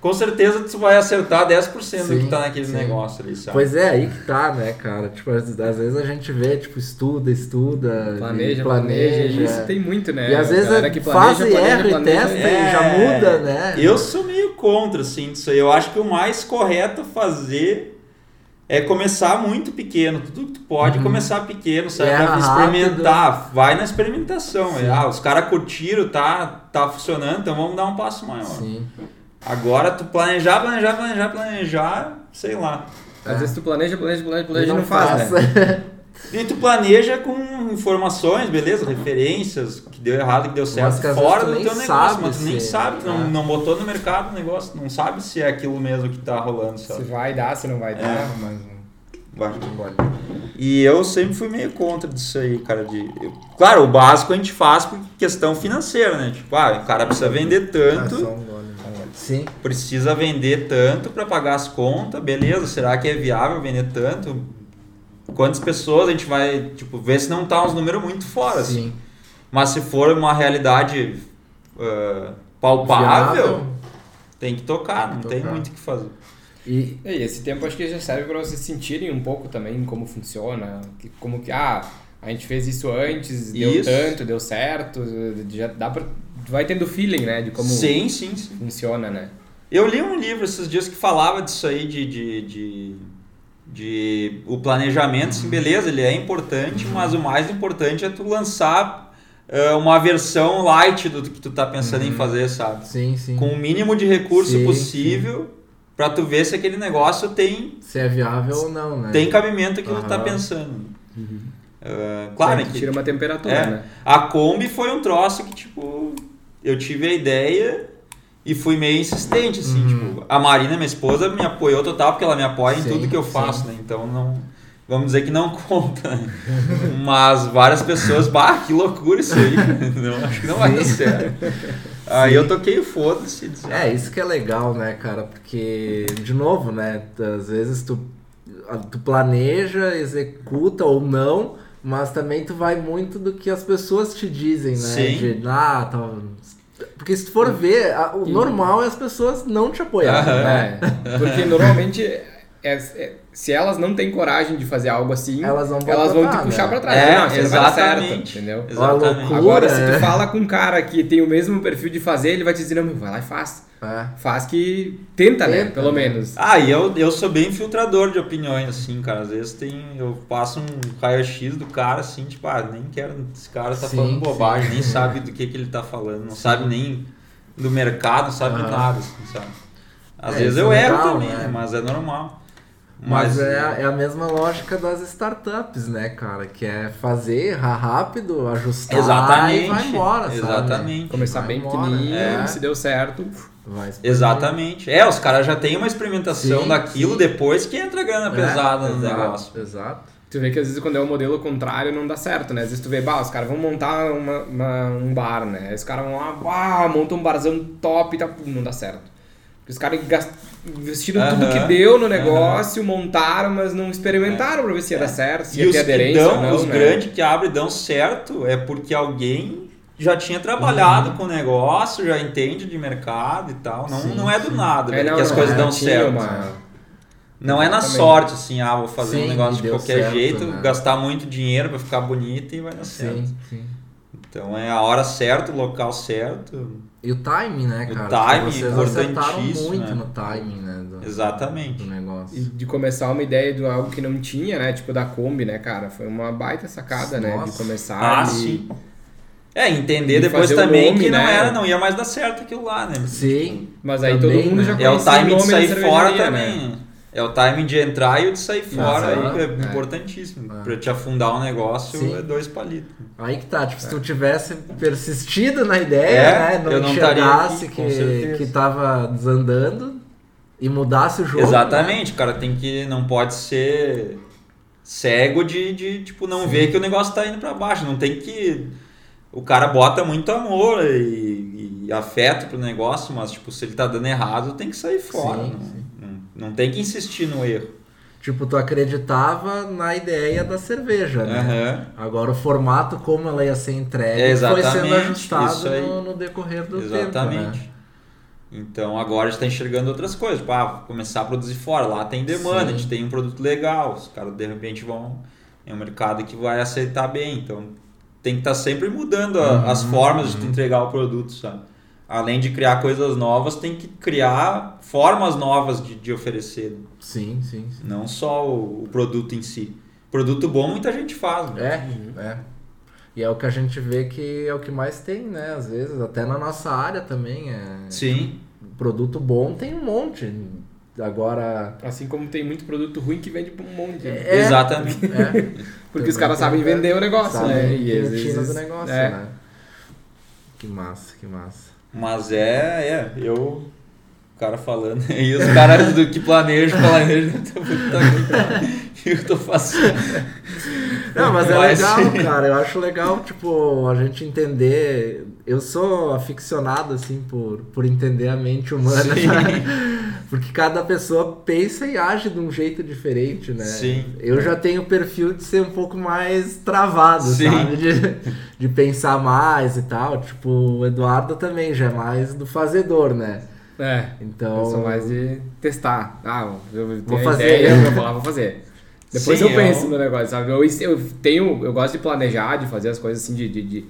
S1: com certeza tu vai acertar 10% do
S2: Sim,
S1: que tá naquele
S2: sim.
S1: negócio ali, sabe?
S2: Pois é, aí que tá, né, cara? Tipo, às, às vezes a gente vê, tipo, estuda, estuda,
S3: Planeja,
S2: e
S3: planeja.
S2: planeja.
S3: Isso tem muito, né?
S2: E às
S3: A
S2: vezes é
S3: que
S2: faz
S3: planeja,
S2: e
S3: planeja,
S2: erra e
S3: planeja,
S2: testa
S3: é.
S2: e já muda, né?
S1: Eu sou meio contra, assim, disso aí. Eu acho que o mais correto a fazer é começar muito pequeno. Tudo que tu pode
S2: Uhum.
S1: começar pequeno, sabe?
S2: Erra
S1: Pra
S2: rápido.
S1: experimentar. Vai na experimentação.
S2: Sim.
S1: Ah, os caras curtiram, tá, tá funcionando, então vamos dar um passo maior.
S2: Sim.
S1: Agora tu planejar, planejar, planejar, planejar, sei lá.
S3: Às vezes tu planeja, planeja, planeja, planeja e não faz, né? (laughs)
S1: E tu planeja com informações, beleza? Referências, que deu errado, que deu certo,
S2: que
S1: fora do teu negócio, mas tu nem
S2: se-
S1: sabe, tu não,
S2: é.
S1: não botou no mercado o negócio, não sabe se é aquilo mesmo que tá rolando,
S3: Se
S1: sabe?
S3: vai dar, se não vai dar,
S1: É.
S3: mas...
S1: Vai. E eu sempre fui meio contra disso aí, cara. De, eu- claro, o básico a gente faz por questão financeira, né? Tipo, ah, o cara precisa vender tanto,
S2: Ah, só um gole. Sim.
S1: precisa vender tanto para pagar as contas, beleza? Será que é viável vender tanto? Quantas pessoas a gente vai, tipo, ver se não tá uns números muito fora, assim.
S2: Sim.
S1: Mas se for uma realidade ah, palpável,
S2: Viável.
S1: tem que tocar, não
S2: Tem que
S1: tem
S2: tocar.
S1: muito o que fazer.
S2: E
S3: E esse tempo acho que já serve para vocês sentirem um pouco também como funciona, que, como que, ah, a gente fez isso antes, deu
S1: Isso.
S3: tanto, deu certo, já dá pra, vai tendo feeling, né, de como
S1: sim, sim, sim.
S3: funciona, né.
S1: Eu li um livro esses dias que falava disso aí, de, de, de, de o planejamento, sim, beleza, ele é importante, mas o mais importante é tu lançar eh, uma versão light do que tu tá pensando em fazer, sabe?
S2: sim, sim.
S1: Com o mínimo de recurso
S2: Sim,
S1: possível pra tu ver se aquele negócio tem,
S2: Se é viável ou não, né?
S1: tem cabimento que tu tá pensando. Eh, claro
S3: É,
S1: que
S3: tira uma temperatura,
S1: é.
S3: né.
S1: A Kombi foi um troço que, tipo, eu tive a ideia e fui meio insistente, assim,
S2: Uhum.
S1: tipo, a Marina, minha esposa, me apoiou total, porque ela me apoia em
S2: Sim,
S1: tudo que eu
S2: sim.
S1: faço, né? Então não. Vamos dizer que não (laughs) conta, né? Mas várias pessoas, bah, que loucura isso aí. (laughs) Não, acho que não vai dar
S2: Sim.
S1: certo. (laughs) Aí eu toquei foda-se. disse,
S2: É, isso que é legal, né, cara? Porque, de novo, né? Às vezes tu, tu planeja, executa ou não, mas também tu vai muito do que as pessoas te dizem, né?
S1: Sim.
S2: De, ah, tá... Porque se tu for ver, o normal é as pessoas não te apoiarem, né?
S3: É, (laughs) porque normalmente é- é- se elas não têm coragem de fazer algo assim,
S2: Elas vão
S3: elas vão te puxar
S2: né?
S3: pra trás.
S1: É,
S3: não, você não vai dar certo,
S1: exatamente.
S3: entendeu?
S1: Exatamente.
S2: loucura.
S3: Agora, se
S2: é.
S3: tu fala com um cara que tem o mesmo perfil de fazer, ele vai te dizer, não, meu, vai lá e faz.
S2: É.
S3: Faz que tenta, né?
S2: Tenta,
S3: Pelo
S2: né?
S3: menos.
S1: Ah, e eu, eu sou bem filtrador de opiniões, assim, cara. Às vezes tem. Eu passo um raio-x do cara, assim, tipo, ah, nem quero. Esse cara tá
S2: Sim,
S1: falando bobagem,
S2: sim.
S1: nem sabe do que, que ele tá falando, não sabe nem do mercado, não sabe nada, assim, sabe? Às
S2: É,
S1: vezes eu
S2: é
S1: erro
S2: legal,
S1: também,
S2: né?
S1: mas é normal.
S2: Mas é, a- é a mesma lógica das startups, né, cara? Que é fazer, errar rápido, ajustar
S1: Exatamente.
S2: e vai embora, sabe?
S1: Exatamente.
S3: Começar
S2: Vai
S3: bem
S2: embora.
S3: pequenininho,
S2: É.
S3: se deu certo.
S1: Exatamente. É, os caras já têm uma experimentação
S2: Sim,
S1: daquilo
S2: sim.
S1: depois que entra a grana
S2: É,
S1: pesada no
S2: exato,
S1: negócio.
S2: Exato.
S3: Tu vê que às vezes quando é o modelo contrário não dá certo, né? Às vezes tu vê, bah, os caras vão montar uma, uma- um bar, né? Aí os caras vão lá, bah, montam um barzão top e tá, não dá certo. Porque os caras investiram tudo que deu no negócio, montaram, mas não experimentaram pra ver se ia dar certo, se
S1: E
S3: ia
S1: os
S3: ter aderência
S1: dão,
S3: não,
S1: os
S3: né?
S1: grandes que abrem e dão certo é porque alguém já tinha
S3: Uhum.
S1: trabalhado com o negócio, já entende de mercado e tal. Não,
S2: Sim,
S1: não é do nada
S3: É,
S1: né,
S3: não,
S1: que as
S3: não,
S1: coisas
S3: é,
S1: dão certo.
S3: uma-
S1: Não é na
S3: Exatamente.
S1: sorte, assim, ah, vou fazer
S2: Sim,
S1: um negócio de qualquer
S2: certo,
S1: jeito,
S2: né?
S1: gastar muito dinheiro pra ficar bonito e vai dar certo.
S2: Sim, sim.
S1: Então é a hora certa, o local certo.
S2: E o timing, né,
S1: O
S2: cara?
S1: timing
S2: Porque
S1: é
S2: vocês acertaram
S1: importantíssimo,
S2: muito
S1: né?
S2: no timing, né? Do,
S1: Exatamente.
S2: do negócio.
S3: E de começar uma ideia de algo que não tinha, né? Tipo da Kombi, né, cara? Foi uma baita sacada, né? De
S2: Nossa.
S3: começar
S1: Ah,
S3: e-
S1: sim. É, entender
S3: E
S1: depois também
S3: nome,
S1: que não
S3: né?
S1: era, não ia mais dar certo aquilo lá, né?
S2: Sim.
S3: Mas aí
S2: Também,
S3: todo mundo
S2: né?
S3: já
S1: É o
S3: conhecia
S1: timing de sair fora também.
S3: né?
S1: É o timing de entrar e o de sair fora. Aí é,
S3: é.
S1: importantíssimo.
S2: É.
S1: Pra te afundar um negócio
S2: Sim.
S1: é dois palitos.
S2: Aí que tá, tipo, se tu tivesse persistido na ideia,
S1: É,
S2: né? Não
S1: eu não
S2: enxergasse
S1: aqui,
S2: que, que tava desandando e mudasse o jogo. né?
S1: Exatamente, cara, tem que. Não pode ser cego de, de tipo, não ver que o negócio tá indo pra baixo. Não tem que. O cara bota muito amor e, e afeto pro negócio, mas tipo, se ele tá dando errado, tem que sair fora.
S2: Sim,
S1: não,
S2: sim.
S1: Não, tem que insistir no erro.
S2: Tipo, tu acreditava na ideia da cerveja, né?
S1: Aham.
S2: Agora o formato como ela ia ser entregue
S1: É,
S2: foi
S1: exatamente,
S2: sendo ajustado no, no decorrer do
S1: Exatamente.
S2: tempo, né?
S1: Então agora a gente está enxergando outras coisas. Tipo, ah, começar a produzir fora. Lá tem demanda,
S2: Sim.
S1: a gente tem um produto legal. Os caras de repente vão. É um mercado que vai aceitar bem. Então tem que estar sempre mudando a-
S2: Uhum,
S1: as formas de tu entregar o produto, sabe? Além de criar coisas novas, tem que criar formas novas de, de oferecer.
S2: Sim, sim, sim.
S1: Não só o, o produto em si. Produto bom muita gente faz. né?
S2: É, é. E é o que a gente vê que é o que mais tem, né? Às vezes, até na nossa área também. É...
S1: Sim.
S2: Produto bom tem um monte. agora.
S3: Assim como tem muito produto ruim que vende pra um monte. né?
S2: É,
S1: Exatamente.
S2: É, (laughs)
S3: Porque os caras sabem vender o negócio,
S2: sabem
S3: né? E
S2: a
S3: às
S2: rotina
S3: vezes.
S2: do negócio,
S3: é.
S2: né? Que massa, que massa.
S1: Mas é, é, eu. O cara falando aí, os caras do que planejam, planejam, então, puta que eu tô fazendo.
S2: Não, mas é legal, cara. Eu acho legal, tipo, a gente entender. Eu sou aficionado, assim, por, por entender a mente humana. Porque cada pessoa pensa e age de um jeito diferente, né?
S1: Sim.
S2: Eu já tenho o perfil de ser um pouco mais travado,
S1: Sim.
S2: sabe? De, (laughs) de pensar mais e tal. Tipo, o Eduardo também já é mais do fazedor, né?
S3: É.
S2: Então.
S3: Eu sou mais de testar. Ah, eu tenho
S2: Vou fazer.
S3: ideia, eu vou lá, vou fazer. Depois
S1: Sim,
S3: eu penso
S1: eu-
S3: no negócio, sabe? Eu, eu tenho, eu gosto de planejar, de fazer as coisas assim, de, de, de,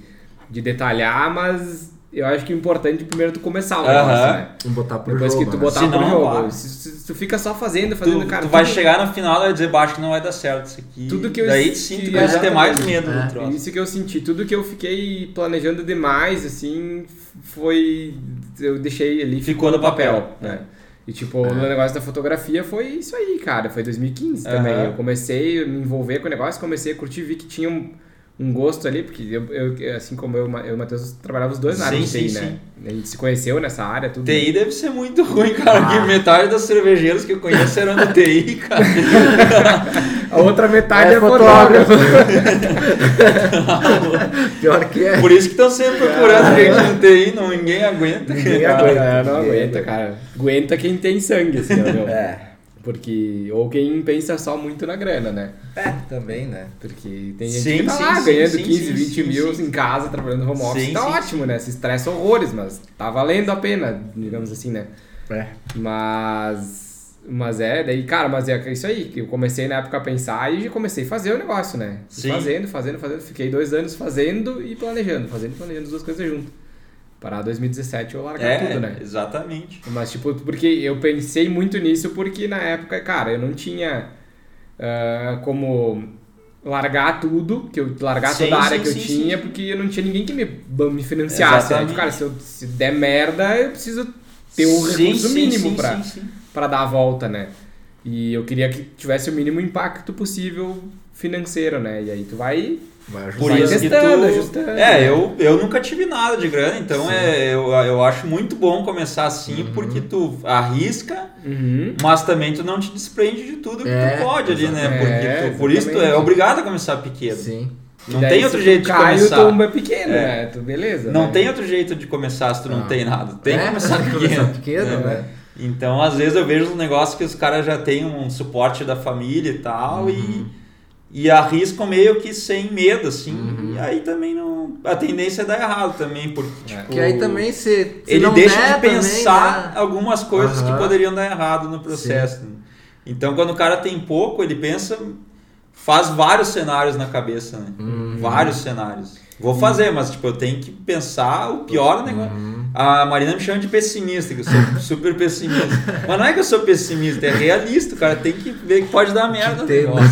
S3: de detalhar, mas eu acho que o importante é primeiro tu começar o negócio,
S1: Aham.
S3: né?
S2: Botar pro
S3: Depois
S2: jogo,
S3: que tu
S2: né?
S3: botar
S1: Senão
S3: pro
S1: não
S3: jogo.
S1: vai.
S3: Se, se- se tu fica só fazendo, fazendo,
S1: Tu,
S3: cara.
S1: tu vai
S3: tudo-
S1: chegar no final e vai dizer, baixo que não vai dar certo isso aqui.
S3: Tudo que eu
S1: Daí
S3: senti-
S1: sim, tu vai ter mais medo
S2: É.
S1: do troço.
S3: Isso que eu senti, tudo que eu fiquei planejando demais, assim, foi. Eu deixei ali,
S1: Ficou no papel.
S3: né? E tipo, o negócio da fotografia foi isso aí, cara. Foi 2015
S1: Aham.
S3: também. Eu comecei a me envolver com o negócio, comecei a curtir, vi que tinha um, um gosto ali, porque eu, eu- assim como eu, eu e o Matheus trabalhávamos os dois na área
S1: Sim,
S3: de TI,
S1: sim,
S3: né? A gente se conheceu nessa área, tudo.
S1: TI deve ser muito ruim, cara,
S2: Ah.
S1: metade das cervejeiras que eu conheço eram do TI, cara. (laughs)
S3: A outra metade
S2: É
S3: é,
S2: fotógrafo. (laughs) Pior que é.
S1: Por isso que estão sempre procurando gente no TI, não, ninguém aguenta.
S2: Ninguém
S1: cara.
S2: aguenta.
S3: Não
S2: Ninguém
S3: aguenta, cara. Aguenta quem tem sangue, assim, ó, (laughs) meu.
S2: É.
S3: Porque. Ou quem pensa só muito na grana, né?
S2: É, também, né?
S3: Porque tem gente
S1: Sim,
S3: que tá
S1: sim,
S3: lá
S1: sim,
S3: ganhando
S1: sim,
S3: 15,
S1: sim,
S3: 20
S1: sim,
S3: mil
S1: sim.
S3: em casa, trabalhando home office.
S1: Sim,
S3: tá
S1: sim,
S3: ótimo, né? Se estressa horrores, mas tá valendo a pena, digamos assim, né?
S2: É.
S3: Mas. Mas é, daí, cara, mas é isso aí, que eu comecei na época a pensar e já comecei a fazer o negócio, né?
S1: Sim.
S3: Fazendo, fazendo, fazendo. Fiquei dois anos fazendo e planejando, fazendo e planejando as duas coisas junto. Parar 2017 eu largar
S1: É,
S3: tudo, né?
S1: exatamente.
S3: Mas, tipo, porque eu pensei muito nisso porque na época, cara, eu não tinha ah, como largar tudo, que eu largar
S1: Sim,
S3: toda a área
S1: sim,
S3: que eu
S1: sim,
S3: tinha, porque eu não tinha ninguém que me, me financiasse. Né? Tipo, cara, se, eu, se der merda, eu preciso ter o
S1: Sim,
S3: recurso mínimo pra,
S1: sim.
S3: pra dar a volta, né? E eu queria que tivesse o mínimo impacto possível financeiro, né? E aí tu vai
S2: Vai ajudar.
S1: Por isso que tu...
S3: ajustando,
S1: É, eu, eu nunca tive nada de grana, então
S2: Sim.
S1: é, eu, eu acho muito bom começar assim,
S2: Uhum.
S1: porque tu arrisca,
S3: Uhum.
S1: mas também tu não te desprende de tudo que
S2: É,
S1: tu pode ali, né? Porque
S3: É,
S1: tu- por isso tu é obrigado a começar pequeno.
S2: Sim.
S1: Não tem outro jeito de
S3: cai,
S1: começar.
S3: o tombo é pequeno,
S1: É.
S3: né? Tu, beleza.
S1: Não
S3: né?
S1: tem outro jeito de começar se tu não
S2: Ah.
S1: tem nada. Tem que
S2: É,
S1: começar pequeno.
S2: começar pequeno,
S1: É.
S2: né?
S1: Então, às vezes eu vejo uns negócios que os caras já têm um suporte da família e tal,
S2: Uhum.
S1: e, e arriscam meio que sem medo, assim.
S2: Uhum.
S1: E aí também não. A tendência é dar errado também, porque.
S3: É.
S1: Tipo,
S2: Que aí também se, se
S1: ele
S2: não
S1: deixa
S2: der
S1: de pensar
S2: também, né?
S1: algumas coisas
S2: Aham.
S1: que poderiam dar errado no processo. né? Então, quando o cara tem pouco, ele pensa, faz vários cenários na cabeça, né?
S2: Uhum.
S1: Vários cenários. Vou fazer, mas tipo, eu tenho que pensar o pior negócio.
S2: Uhum.
S1: A Marina me chama de pessimista, que eu sou (laughs) super pessimista. Mas não é que eu sou pessimista, é realista. O cara tem que ver que pode dar merda. negócio.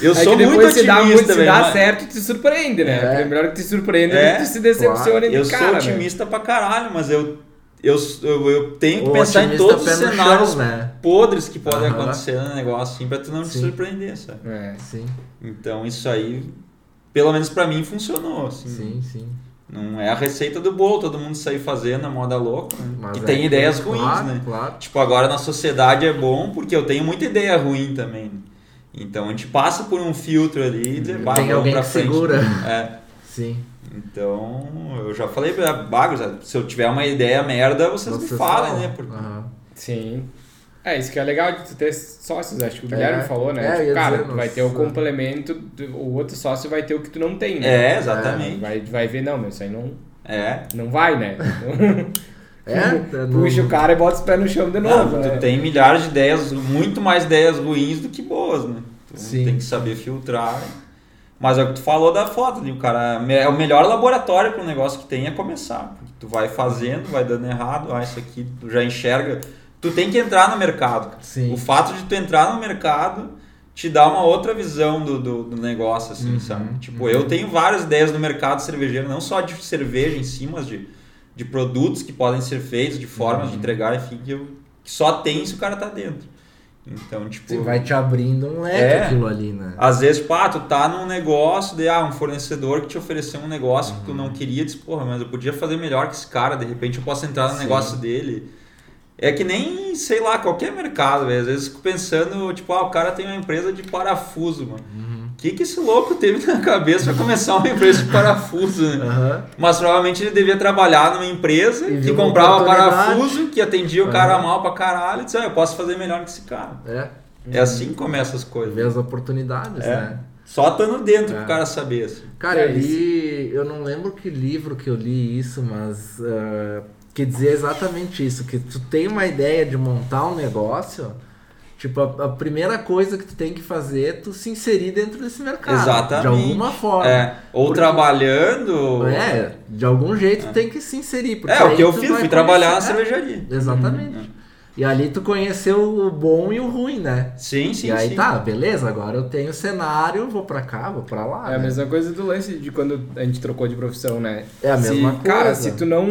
S1: Eu
S3: É
S1: sou
S3: que
S1: muito
S3: se dá, muito,
S1: otimista,
S3: se
S1: velho.
S3: dá
S1: mas-
S3: certo, te surpreende, né?
S2: É.
S3: É. melhor que te surpreenda
S1: É,
S3: do que tu se decepcione
S2: claro.
S3: de
S1: Eu
S3: cara,
S1: sou
S3: né?
S1: otimista pra caralho, mas eu, eu, eu, eu tenho que
S2: O
S1: pensar em
S2: otimista
S1: todos os cenários
S2: chão, né?
S1: podres que podem
S2: Aham.
S1: acontecer no negócio, assim, pra tu não te
S2: Sim.
S1: surpreender, sabe?
S3: É.
S2: Sim,
S1: Então isso aí, pelo menos pra mim, funcionou. Assim.
S2: sim, sim.
S1: Não é a receita do bolo, todo mundo sair fazendo a moda louca. Né?
S2: Mas
S1: e
S2: é
S1: tem
S2: que-
S1: ideias ruins,
S2: claro,
S1: né?
S2: Claro.
S1: Tipo, agora na sociedade é bom porque eu tenho muita ideia ruim também. né? Então a gente passa por um filtro ali e dizer, "Bah,
S2: Tem
S1: vamos
S2: alguém
S1: pra
S2: que
S1: frente."
S2: segura. (laughs)
S1: É.
S2: Sim.
S1: Então, eu já falei pra Bagos, se eu tiver uma ideia merda, vocês, me falem,
S2: falam.
S1: né? Porque
S2: Aham.
S3: Sim. É, isso que é legal de tu ter sócios, acho que o Guilherme
S2: É.
S3: falou, né?
S2: É,
S3: Tipo, cara,
S2: dizer,
S3: tu vai ter o complemento, do- o outro sócio vai ter o que tu não tem, né?
S1: É, exatamente.
S3: Vai, vai ver, não, mas isso aí não,
S1: É.
S3: não vai, né? (laughs)
S2: É, no-
S3: Puxa o cara e bota os pés no chão de
S1: Não,
S3: novo, né?
S1: tu tem milhares de ideias, muito mais ideias ruins do que boas, né? Tu
S2: Sim.
S1: tem que saber filtrar. Mas é o que tu falou da foto ali, o cara é o melhor laboratório para um negócio que tem é começar. Porque tu vai fazendo, vai dando errado, ah, isso aqui tu já enxerga. Tu tem que entrar no mercado.
S2: Sim.
S1: O fato de tu entrar no mercado te dá uma outra visão do, do, do negócio, assim,
S2: Uhum,
S1: sabe? Tipo,
S2: uhum.
S1: eu tenho várias ideias no mercado cervejeiro, não só de cerveja em si, mas de, de produtos que podem ser feitos, de formas de
S2: Uhum.
S1: entregar, enfim, que eu, que só tem se o cara tá dentro. Então, tipo.
S2: Sim, vai te abrindo um leque
S1: É.
S2: aquilo ali, né?
S1: Às vezes, ah, tu tá num negócio, de, ah, um fornecedor que te ofereceu um negócio que tu não queria, diz, porra, mas eu podia fazer melhor que esse cara, de repente eu posso entrar no
S2: Sim.
S1: negócio dele. É que nem, sei lá, qualquer mercado, velho. Às vezes fico pensando, tipo, ah, o cara tem uma empresa de parafuso, mano.
S2: Uhum.
S1: O que, que esse louco teve na cabeça pra começar uma empresa de parafuso, né?
S2: Aham.
S1: Mas provavelmente ele devia trabalhar numa empresa
S2: E
S1: que comprava parafuso, que atendia o cara mal pra caralho, e disse, ah, eu posso fazer melhor que esse cara.
S2: É.
S1: É assim que começa as coisas.
S2: Ver as oportunidades,
S1: É.
S2: né?
S1: Só estando dentro
S2: É.
S1: pro cara saber. Assim.
S2: Cara,
S3: É
S2: eu li. Eu não lembro que livro que eu li isso, mas. ah, que dizia exatamente isso: que tu tem uma ideia de montar um negócio. Tipo, a, a primeira coisa que tu tem que fazer é tu se inserir dentro desse mercado.
S1: Exatamente.
S2: De alguma forma.
S1: É, ou
S2: Porque-
S1: trabalhando.
S2: É, de algum jeito tu tem que se inserir.
S1: É, o que eu fiz, fui trabalhar na cervejaria.
S2: É, exatamente. E ali tu conheceu o bom e o ruim, né?
S1: Sim, sim,
S2: e aí
S1: sim.
S2: tá, beleza, agora eu tenho cenário, vou pra cá, vou pra lá.
S3: É a
S2: né?
S3: mesma coisa do lance de quando a gente trocou de profissão, né?
S2: É a
S3: Se-
S2: mesma coisa.
S3: Cara, se tu não,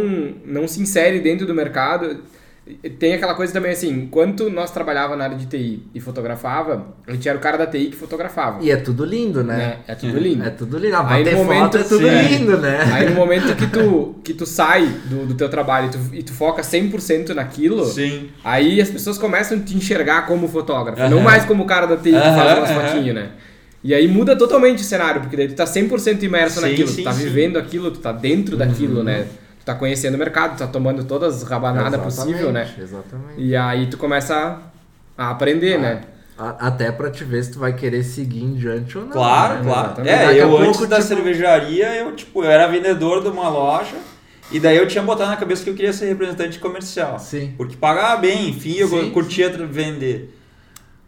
S3: não se insere dentro do mercado, tem aquela coisa também assim, enquanto nós trabalhava na área de TI e fotografava, a gente era o cara da TI que fotografava.
S2: E é tudo lindo, né?
S3: né? É tudo lindo.
S2: É tudo lindo. Ah,
S3: Aí no
S2: foto
S3: momento,
S2: é tudo
S1: sim.
S2: lindo, né?
S3: Aí no momento que tu, que tu sai do, do teu trabalho e tu, e tu foca 100% naquilo,
S1: Sim.
S3: aí as pessoas começam a te enxergar como fotógrafo,
S1: Aham.
S3: não mais como o cara da TI que
S1: Aham,
S3: faz umas
S1: aham.
S3: fotinhos, né? E aí muda totalmente o cenário, porque daí tu tá 100% imerso
S1: Sim,
S3: naquilo,
S1: sim,
S3: tu tá
S1: sim.
S3: vivendo aquilo, tu tá dentro daquilo, né? Tá conhecendo o mercado, tá tomando todas as rabanadas possível, né?
S2: Exatamente.
S3: E aí tu começa a aprender,
S2: Ah,
S3: né?
S2: A- Até pra te ver se tu vai querer seguir em diante ou não.
S1: Claro,
S2: né?
S1: claro.
S3: exatamente.
S1: É,
S2: Daqui
S1: eu
S2: pouco,
S1: antes da
S2: tipo-
S1: cervejaria, eu, tipo, eu era vendedor de uma loja. E daí eu tinha botado na cabeça que eu queria ser representante comercial.
S2: Sim.
S1: Porque pagava bem, enfim, eu
S2: Sim,
S1: curtia tra- vender.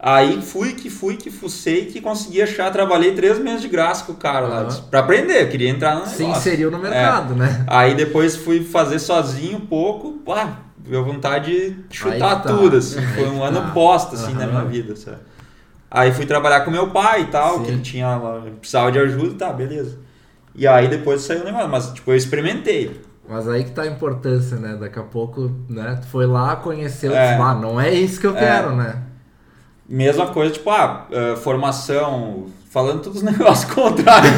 S1: Aí fui que fui que fucei que consegui achar, trabalhei três meses de graça com o cara lá.
S2: Aham.
S1: Pra aprender, eu queria entrar no
S2: Se
S1: negócio.
S2: inseriu no mercado, né?
S1: Aí depois fui fazer sozinho um pouco, pá, deu vontade de chutar
S2: tá.
S1: tudo, assim.
S2: Aí
S1: Foi um ano
S2: tá.
S1: bosta, assim, na
S2: Aham.
S1: minha vida, sabe? Aí fui trabalhar com meu pai e tal,
S2: Sim.
S1: que ele tinha lá, precisava de ajuda, tá, beleza. E aí depois saiu o negócio, mas tipo, eu experimentei.
S2: Mas aí que tá a importância, né? Daqui a pouco, né? Tu foi lá, conheceu,
S1: É.
S2: ah, não é isso que eu
S1: É.
S2: quero, né?
S1: Mesma coisa, tipo, ah, eh, formação, falando todos os (laughs) negócios contrários.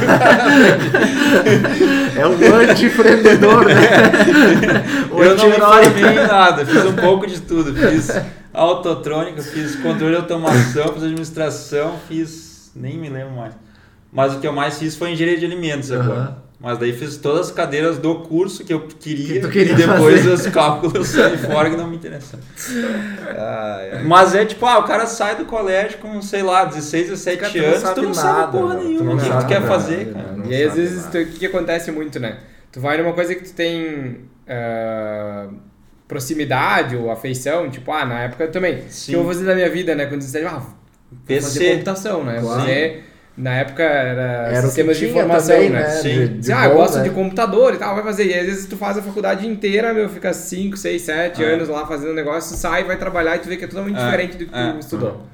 S2: É um anti-empreendedor, né? (laughs)
S1: Eu não me formei em nada, fiz um pouco de tudo. Fiz autotrônica, fiz controle de automação, fiz administração, fiz. nem me lembro mais. Mas o que eu mais fiz foi engenharia de alimentos agora. Mas daí fiz todas as cadeiras do curso que eu queria,
S2: Que queria
S1: e depois
S2: fazer.
S1: os cálculos eu saí (laughs) fora que não me interessam. Mas é tipo, ah, o cara sai do colégio com, sei lá, 16, 17
S2: Cara, tu não
S1: anos, tu não sabe porra nenhuma.
S2: não
S1: O que tu quer
S2: nada,
S1: fazer,
S2: né?
S1: cara?
S2: Não
S3: e aí, às vezes, o que, acontece muito, né? Tu vai numa coisa que tu tem ah, proximidade ou afeição, tipo, ah, na época eu também. O
S1: Sim.
S3: que eu vou fazer da minha vida, né? Quando 17, ah, fazer computação, né?
S2: Claro.
S3: Fazer, na época era,
S2: Era
S3: sistemas de
S2: tinha
S3: informação,
S2: também,
S3: né?
S2: né?
S1: Sim.
S2: De, de
S3: ah, eu
S2: bom,
S3: gosto
S2: né?
S3: de computador e tal, vai fazer. E às vezes tu faz a faculdade inteira, meu, fica 5, 6, 7
S1: É.
S3: anos lá fazendo negócio, sai, vai trabalhar e tu vê que é totalmente
S1: É,
S3: diferente do que
S1: é.
S3: tu estudou.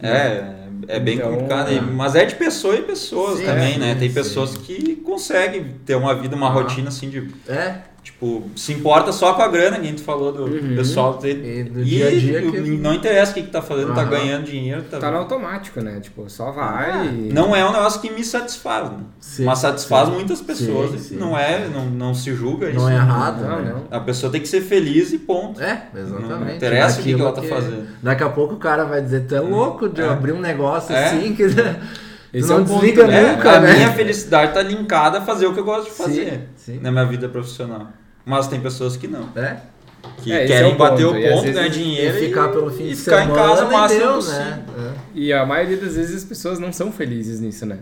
S1: É, é bem
S3: Então,
S1: complicado.
S3: é.
S1: Mas é de pessoa em pessoas
S2: Sim,
S1: também,
S2: é,
S1: né? Tem
S2: sim.
S1: pessoas que conseguem ter uma vida, uma
S2: Ah.
S1: rotina assim de.
S2: É,
S1: Tipo, se importa só com a grana, que a gente falou do
S3: Uhum.
S1: pessoal.
S2: E
S1: E,
S2: do dia a dia que-
S1: não interessa o que, que tá fazendo, tá
S2: Aham.
S1: ganhando dinheiro. Tá...
S3: Tá no automático, né? Tipo, só vai.
S2: Ah,
S3: e-
S1: Não é um negócio que me satisfaz, né?
S2: Sim,
S1: mas satisfaz
S2: sim.
S1: muitas pessoas.
S2: Sim,
S1: e
S2: sim.
S1: Não é, não, não se julga isso.
S2: não é errado,
S3: Não,
S2: né?
S3: não.
S1: A pessoa tem que ser feliz e ponto.
S2: É, exatamente.
S1: Não interessa o que que ela tá fazendo.
S2: Daqui a pouco o cara vai dizer, tu é louco de
S1: É.
S2: abrir um negócio
S1: É.
S2: assim que (laughs)
S3: Esse
S2: não
S3: é um ponto,
S2: desliga
S3: né?
S2: nunca,
S1: a
S2: né?
S1: minha felicidade tá linkada a fazer o que eu gosto de fazer
S2: Sim, sim.
S1: na minha vida profissional. Mas tem pessoas que não.
S2: É?
S1: Que
S3: É, esse é
S1: querem
S3: o
S1: bater
S3: ponto,
S1: o
S3: e
S1: ponto, ganhar
S2: E
S1: dinheiro
S2: ficar pelo fim
S1: e
S2: de
S1: ficar
S2: semana
S1: em casa o
S2: e
S1: máximo
S2: deu,
S1: possível.
S2: né?
S3: E a maioria das vezes as pessoas não são felizes nisso, né?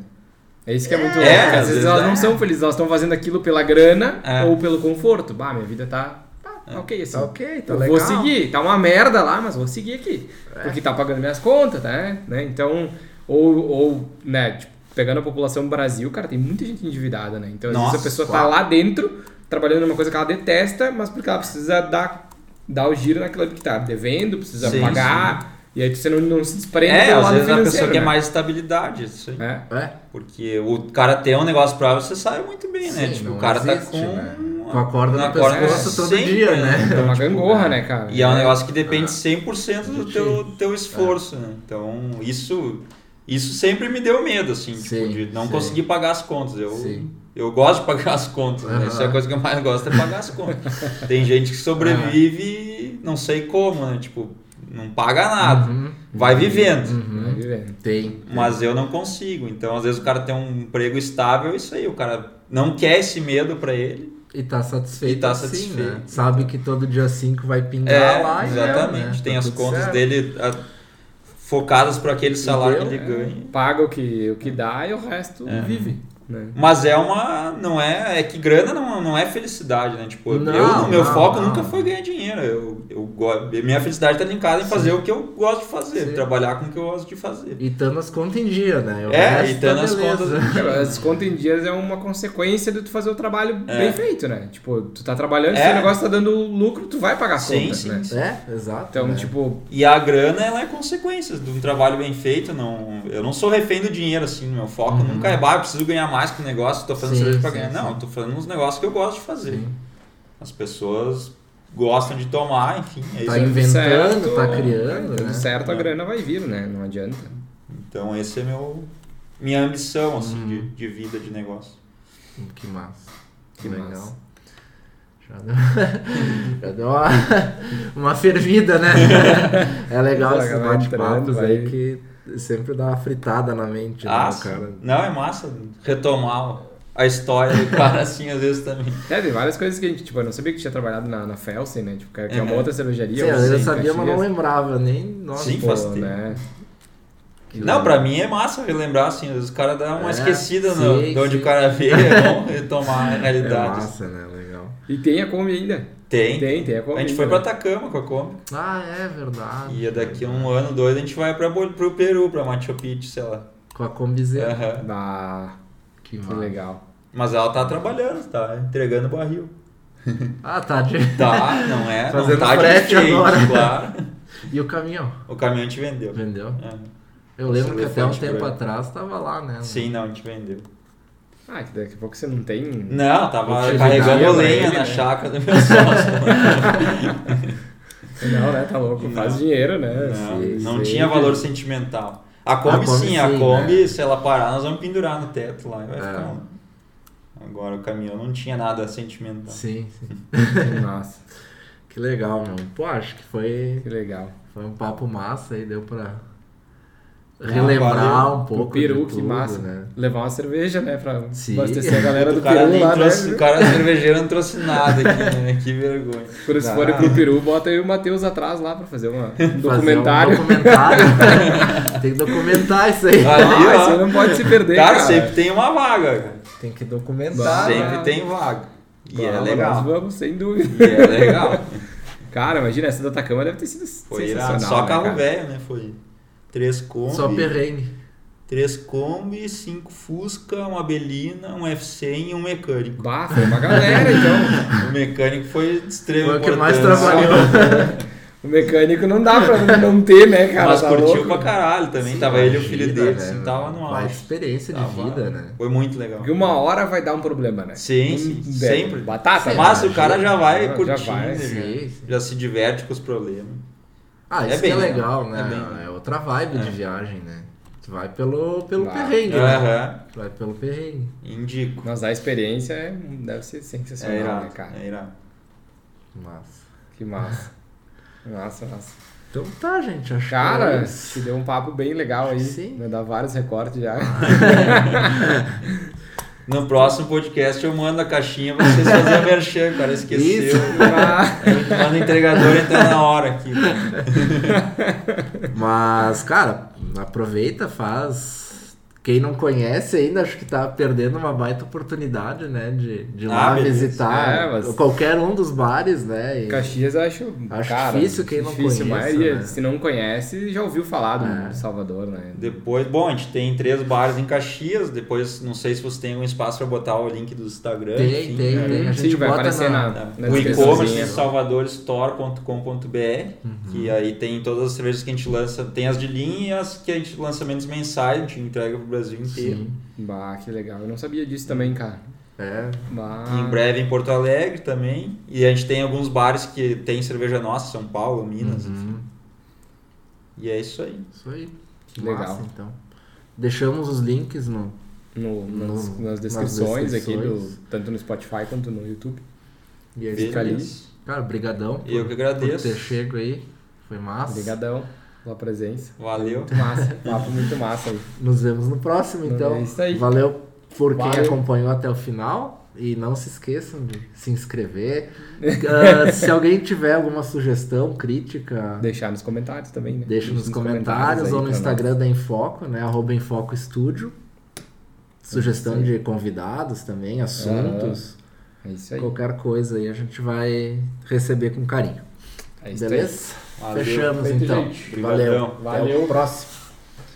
S3: É isso que é, muito
S1: É,
S3: louco. Às
S1: às
S3: vezes elas
S1: é.
S3: não são felizes, elas estão fazendo aquilo pela grana
S1: É.
S3: ou pelo conforto. Bah, minha vida tá, tá ok assim.
S2: Tá ok, tá
S3: eu
S2: legal.
S3: vou seguir, tá uma merda lá, mas vou seguir aqui.
S2: É.
S3: Porque tá pagando minhas contas, tá? né? Então, ou, ou né, tipo, pegando a população Brasil, cara, tem muita gente endividada, né? Então, às
S1: Nossa,
S3: vezes a pessoa
S2: claro.
S3: tá lá dentro, trabalhando numa coisa que ela detesta, mas porque ela precisa dar, dar o giro naquilo que tá devendo, precisa
S1: Sim,
S3: pagar. E aí você não, não se desprende
S1: É, às vezes a pessoa
S3: financeiro,
S1: quer
S3: né?
S1: mais estabilidade. Isso aí.
S3: É.
S2: É.
S1: Porque o cara ter um negócio pra você sabe muito bem, né?
S2: Sim,
S1: Tipo, o cara tá
S2: existe,
S1: com
S2: né? Com a corda
S1: na
S2: no
S1: corda
S2: pescoço todo
S1: sempre,
S2: dia, né?
S3: É uma (laughs)
S1: tipo,
S3: gangorra, né, cara?
S1: E é um negócio que depende 100% do teu, teu esforço, né? Então, isso, isso sempre me deu medo, assim, tipo,
S2: Sim,
S1: de não
S2: sim.
S1: conseguir pagar as contas. Eu,
S2: Sim.
S1: eu gosto de pagar as contas, né? Isso é a coisa que eu mais gosto, é pagar as contas. (laughs) Tem gente que sobrevive não sei como, né? Tipo, não paga nada,
S2: Uhum.
S1: vai vivendo.
S2: Uhum.
S3: Vai vivendo.
S2: Tem.
S1: Mas eu não consigo. Então, às vezes o cara tem um emprego estável, é isso aí. O cara não quer esse medo pra ele.
S2: E tá satisfeito
S1: E tá
S2: assim,
S1: satisfeito.
S2: né? Sabe que todo dia 5 vai pingar
S1: É,
S2: lá e
S1: exatamente.
S2: é, né?
S1: Tem
S2: Tá
S1: as contas
S2: certo.
S1: dele ah, focadas para aquele salário
S2: deu,
S1: que ele ganha.
S3: Paga o que, o que dá e o resto
S1: É.
S3: vive. Né?
S1: Mas é uma. Não é. É que grana não, não é felicidade, né? Tipo,
S2: Não,
S1: eu, meu
S2: não,
S1: foco
S2: não.
S1: nunca foi ganhar dinheiro. Eu, eu, minha felicidade tá linkada em fazer o que eu gosto de fazer,
S2: Sim.
S1: trabalhar com o que eu gosto de fazer.
S2: E tando as contas em dia, né? O
S1: É, e tando
S2: tá
S1: as
S2: beleza.
S1: contas-
S3: Cara, As contas em dias é uma consequência de tu fazer o trabalho
S1: É.
S3: bem feito, né? Tipo, tu tá trabalhando, se
S1: É.
S3: o negócio tá dando lucro, tu vai pagar as
S1: Sim,
S3: contas,
S1: sim,
S3: né?
S1: sim.
S2: É, exato.
S3: Então,
S2: né?
S3: tipo,
S1: E a grana, ela é consequência de um trabalho bem feito. Não, eu não sou refém do dinheiro, assim. Meu foco
S2: Uhum.
S1: nunca é, bah, eu preciso ganhar mais com o negócio, tô fazendo
S2: Sim,
S1: cerveja pra
S2: sim,
S1: ganhar.
S2: sim.
S1: Não, eu tô fazendo uns negócios que eu gosto de fazer.
S2: Sim.
S1: As pessoas gostam de tomar, enfim. É
S2: Tá
S1: isso.
S2: inventando,
S3: certo,
S2: tá criando,
S3: tudo
S2: né?
S3: certo, a
S1: É.
S3: grana vai vir, né? Não adianta.
S1: Então, esse é meu minha ambição, assim,
S2: Uhum.
S1: de, de vida, de negócio.
S2: Hum, Que massa.
S3: Que
S2: legal.
S3: massa.
S2: Já deu, (laughs) já deu uma, (laughs) uma fervida, né? (laughs) É legal esses bate-papos aí que sempre dá uma fritada na mente, né,
S1: Ah,
S2: cara?
S1: não, é massa retomar a história do cara, (laughs) assim, às vezes também.
S3: É, tem várias coisas que a gente, tipo, eu não sabia que tinha trabalhado na, na Felsen, né? Tipo, que é uma
S1: Uhum.
S3: outra cervejaria.
S2: Sim,
S3: eu
S2: eu sabia, mas não lembrava nem. Nossa,
S1: Sim,
S3: Pô,
S1: faz tempo.
S3: né?
S2: Que
S1: Não,
S2: legal.
S1: pra mim é massa relembrar, assim, às vezes o cara dá uma
S2: É,
S1: esquecida no-
S2: sim,
S1: de onde o cara veio, (laughs) é bom retomar a
S2: É
S1: realidade.
S2: massa, né? Legal.
S3: E tem a Kombi ainda.
S1: Tem.
S3: Tem, tem a Kombi
S1: A gente
S3: ainda,
S1: foi pra
S3: né?
S1: Atacama com a Kombi.
S2: Ah, é verdade.
S1: E daqui a um ano, dois, a gente vai pra, pro Peru, pra Machu Picchu, sei lá.
S2: Com a combizeira.
S1: Aham.
S3: Ah,
S2: Que,
S3: que legal.
S1: Mas ela tá trabalhando, tá entregando barril. (laughs)
S2: Ah, tá. De...
S1: Tá, não é?
S2: Fazendo
S1: não tá
S2: frete
S1: de
S2: agora.
S1: claro. (laughs)
S2: E o caminhão?
S1: O caminhão a gente vendeu.
S2: Vendeu?
S1: É.
S2: Eu
S1: Nossa,
S2: lembro que até um tempo
S1: branco.
S2: atrás tava lá, né?
S1: Sim, não, a gente vendeu.
S3: Ah, que daqui a pouco você não tem.
S1: Não, tava carregando lenha
S3: ele,
S1: na
S3: né?
S1: chácara do meu sócio. (laughs)
S3: Não, né? Tá louco.
S1: Não.
S3: Faz dinheiro, né?
S1: Não,
S2: Sim,
S1: não
S2: sim.
S1: tinha valor sentimental. A Kombi,
S2: A Kombi
S1: sim, a
S2: sim,
S1: Kombi,
S2: né?
S1: se ela parar, nós vamos pendurar no teto lá e vai
S2: É.
S1: ficar lá. Agora o caminhão não tinha nada sentimental.
S2: Sim, (laughs) sim.
S3: Nossa,
S2: Que legal, meu. Pô, acho que foi,
S3: que legal.
S2: foi um papo massa aí, deu pra relembrar
S1: valeu.
S2: um pouco.
S3: o peru,
S2: de
S3: que
S2: tudo,
S3: massa.
S2: né?
S3: Levar uma cerveja, né? Pra
S2: Sim.
S3: abastecer a (laughs) galera do
S1: cara,
S3: Peru lá,
S1: trouxe,
S3: né?
S1: o cara cervejeiro não trouxe nada aqui, né? (laughs) Que vergonha.
S3: Quando se
S1: Ah.
S3: forem pro Peru, bota e o Matheus atrás lá pra fazer uma, um
S2: Fazer
S3: documentário.
S2: Um documentário. (laughs) Tem que documentar isso aí.
S1: Ali,
S3: Ah,
S1: ó.
S3: isso aí não pode se perder,
S1: cara,
S3: cara.
S1: sempre tem uma vaga, cara.
S2: Tem que documentar.
S3: Bah,
S1: sempre
S3: né?
S1: tem vaga. E é legal.
S3: Nós vamos, sem dúvida.
S1: E é legal.
S3: Cara, imagina, essa da Atacama deve ter sido
S1: Foi
S3: sensacional.
S1: irado. Só
S3: né,
S1: carro
S3: cara?
S1: velho, né? Foi três Kombi.
S2: Só perrengue.
S1: Três Kombi, cinco Fusca, uma Belina, um F100 e um mecânico.
S3: Bah, foi uma galera, então. (laughs)
S1: O mecânico foi de extrema
S2: Foi o que mais trabalhou. (laughs)
S3: O mecânico não dá pra não ter, né, cara?
S1: Mas
S3: tá
S1: curtiu
S3: louco?
S1: pra caralho também.
S2: Sim,
S1: tava ele e o filho dele,
S2: né,
S1: assim, tava no
S2: Mais
S1: auge.
S2: experiência de
S1: Tava-
S2: vida, né?
S1: Foi muito legal.
S3: Porque uma hora vai dar um problema, né?
S1: Sim,
S3: Um-
S1: sim, sempre.
S3: Batata,
S1: Mas
S3: né?
S1: o cara já vai
S3: Já
S1: curtindo,
S3: vai,
S1: já,
S2: sim, sim.
S1: já se diverte com os problemas.
S2: Ah,
S1: É
S2: isso
S1: bem
S2: que é legal,
S1: legal,
S2: né?
S1: é
S2: É,
S1: bem-
S2: outra vibe de
S1: É.
S2: viagem, né? Tu vai pelo, pelo
S3: Vai.
S2: perrengue, né?
S1: Aham,
S2: Tu vai pelo perrengue.
S1: indico.
S3: Mas a experiência é- deve ser sensacional,
S1: É
S3: né,
S1: irado,
S3: cara?
S1: é irado.
S2: Massa.
S3: Que massa. Massa, massa.
S2: Então tá, gente. Acho
S3: Cara,
S2: que é
S3: te deu um papo bem legal aí.
S2: Sim.
S3: Vai dar vários recortes já. (laughs)
S1: No próximo podcast eu mando a caixinha pra vocês fazerem a merchan, o cara esqueceu.
S2: Isso. (laughs)
S3: Ah,
S1: Manda o entregador entrar na hora aqui.
S2: Mas, cara, aproveita, faz. Quem não conhece ainda, acho que tá perdendo uma baita oportunidade, né? De, de ir lá
S1: Ah, beleza.
S2: visitar
S3: É, mas-
S2: qualquer um dos bares, né? E-
S3: Caxias eu acho,
S2: Acho
S3: cara,
S2: difícil quem não
S3: difícil. A maioria,
S2: né?
S3: se não conhece, já ouviu falar do
S2: É.
S3: Salvador, né?
S1: Depois, bom, a gente tem três bares em Caxias. Depois, não sei se você tem algum espaço pra botar o link do Instagram.
S2: Tem,
S1: enfim.
S2: tem,
S3: É,
S2: tem. A
S3: sim,
S2: gente
S3: vai
S2: bota
S3: aparecer
S2: na...
S3: na-
S1: Tá.
S3: na
S1: O e-commerce salvadorestore.com.br que aí tem todas as cervejas que a gente lança, tem as de linha e as que a gente lançamentos mensais, a gente entrega pro Brasil inteiro.
S2: Sim.
S3: Bah, que legal. Eu não sabia disso também, cara.
S2: É,
S3: Bah.
S1: Em breve em Porto Alegre também. E a gente tem alguns bares que tem cerveja nossa, São Paulo, Minas,
S2: uhum,
S1: enfim. E é isso aí.
S2: Isso aí. Que
S3: Legal.
S2: massa, então. Deixamos os links no.
S3: No- nas,
S2: No-
S3: nas
S2: nas
S3: descrições aqui, do,
S2: descrições.
S3: tanto no Spotify quanto no YouTube.
S2: E é isso.
S3: Fica ali.
S1: Beleza.
S2: Cara, brigadão
S1: Eu que
S2: por
S1: agradeço.
S2: ter chego aí. Foi massa.
S3: Obrigadão pela presença.
S1: Valeu.
S3: Muito massa. Papo muito massa aí.
S2: Nos vemos no próximo, então.
S3: É isso aí.
S2: Valeu por quem
S3: Valeu.
S2: acompanhou até o final. E não se esqueçam de se inscrever. (laughs) Ah, se alguém tiver alguma sugestão, crítica,
S3: Deixar nos comentários também, né?
S2: deixa nos comentários
S3: aí
S2: ou no Instagram
S3: nós.
S2: da Infoco, né? Arroba Infoco Estúdio. Sugestão de convidados também, assuntos,
S3: É isso aí.
S2: qualquer coisa aí a gente vai receber com carinho.
S3: É isso aí.
S1: Valeu.
S2: Fechamos então.
S3: gente.
S2: Valeu.
S1: Brigadão.
S2: Até
S3: Valeu.
S2: o próximo.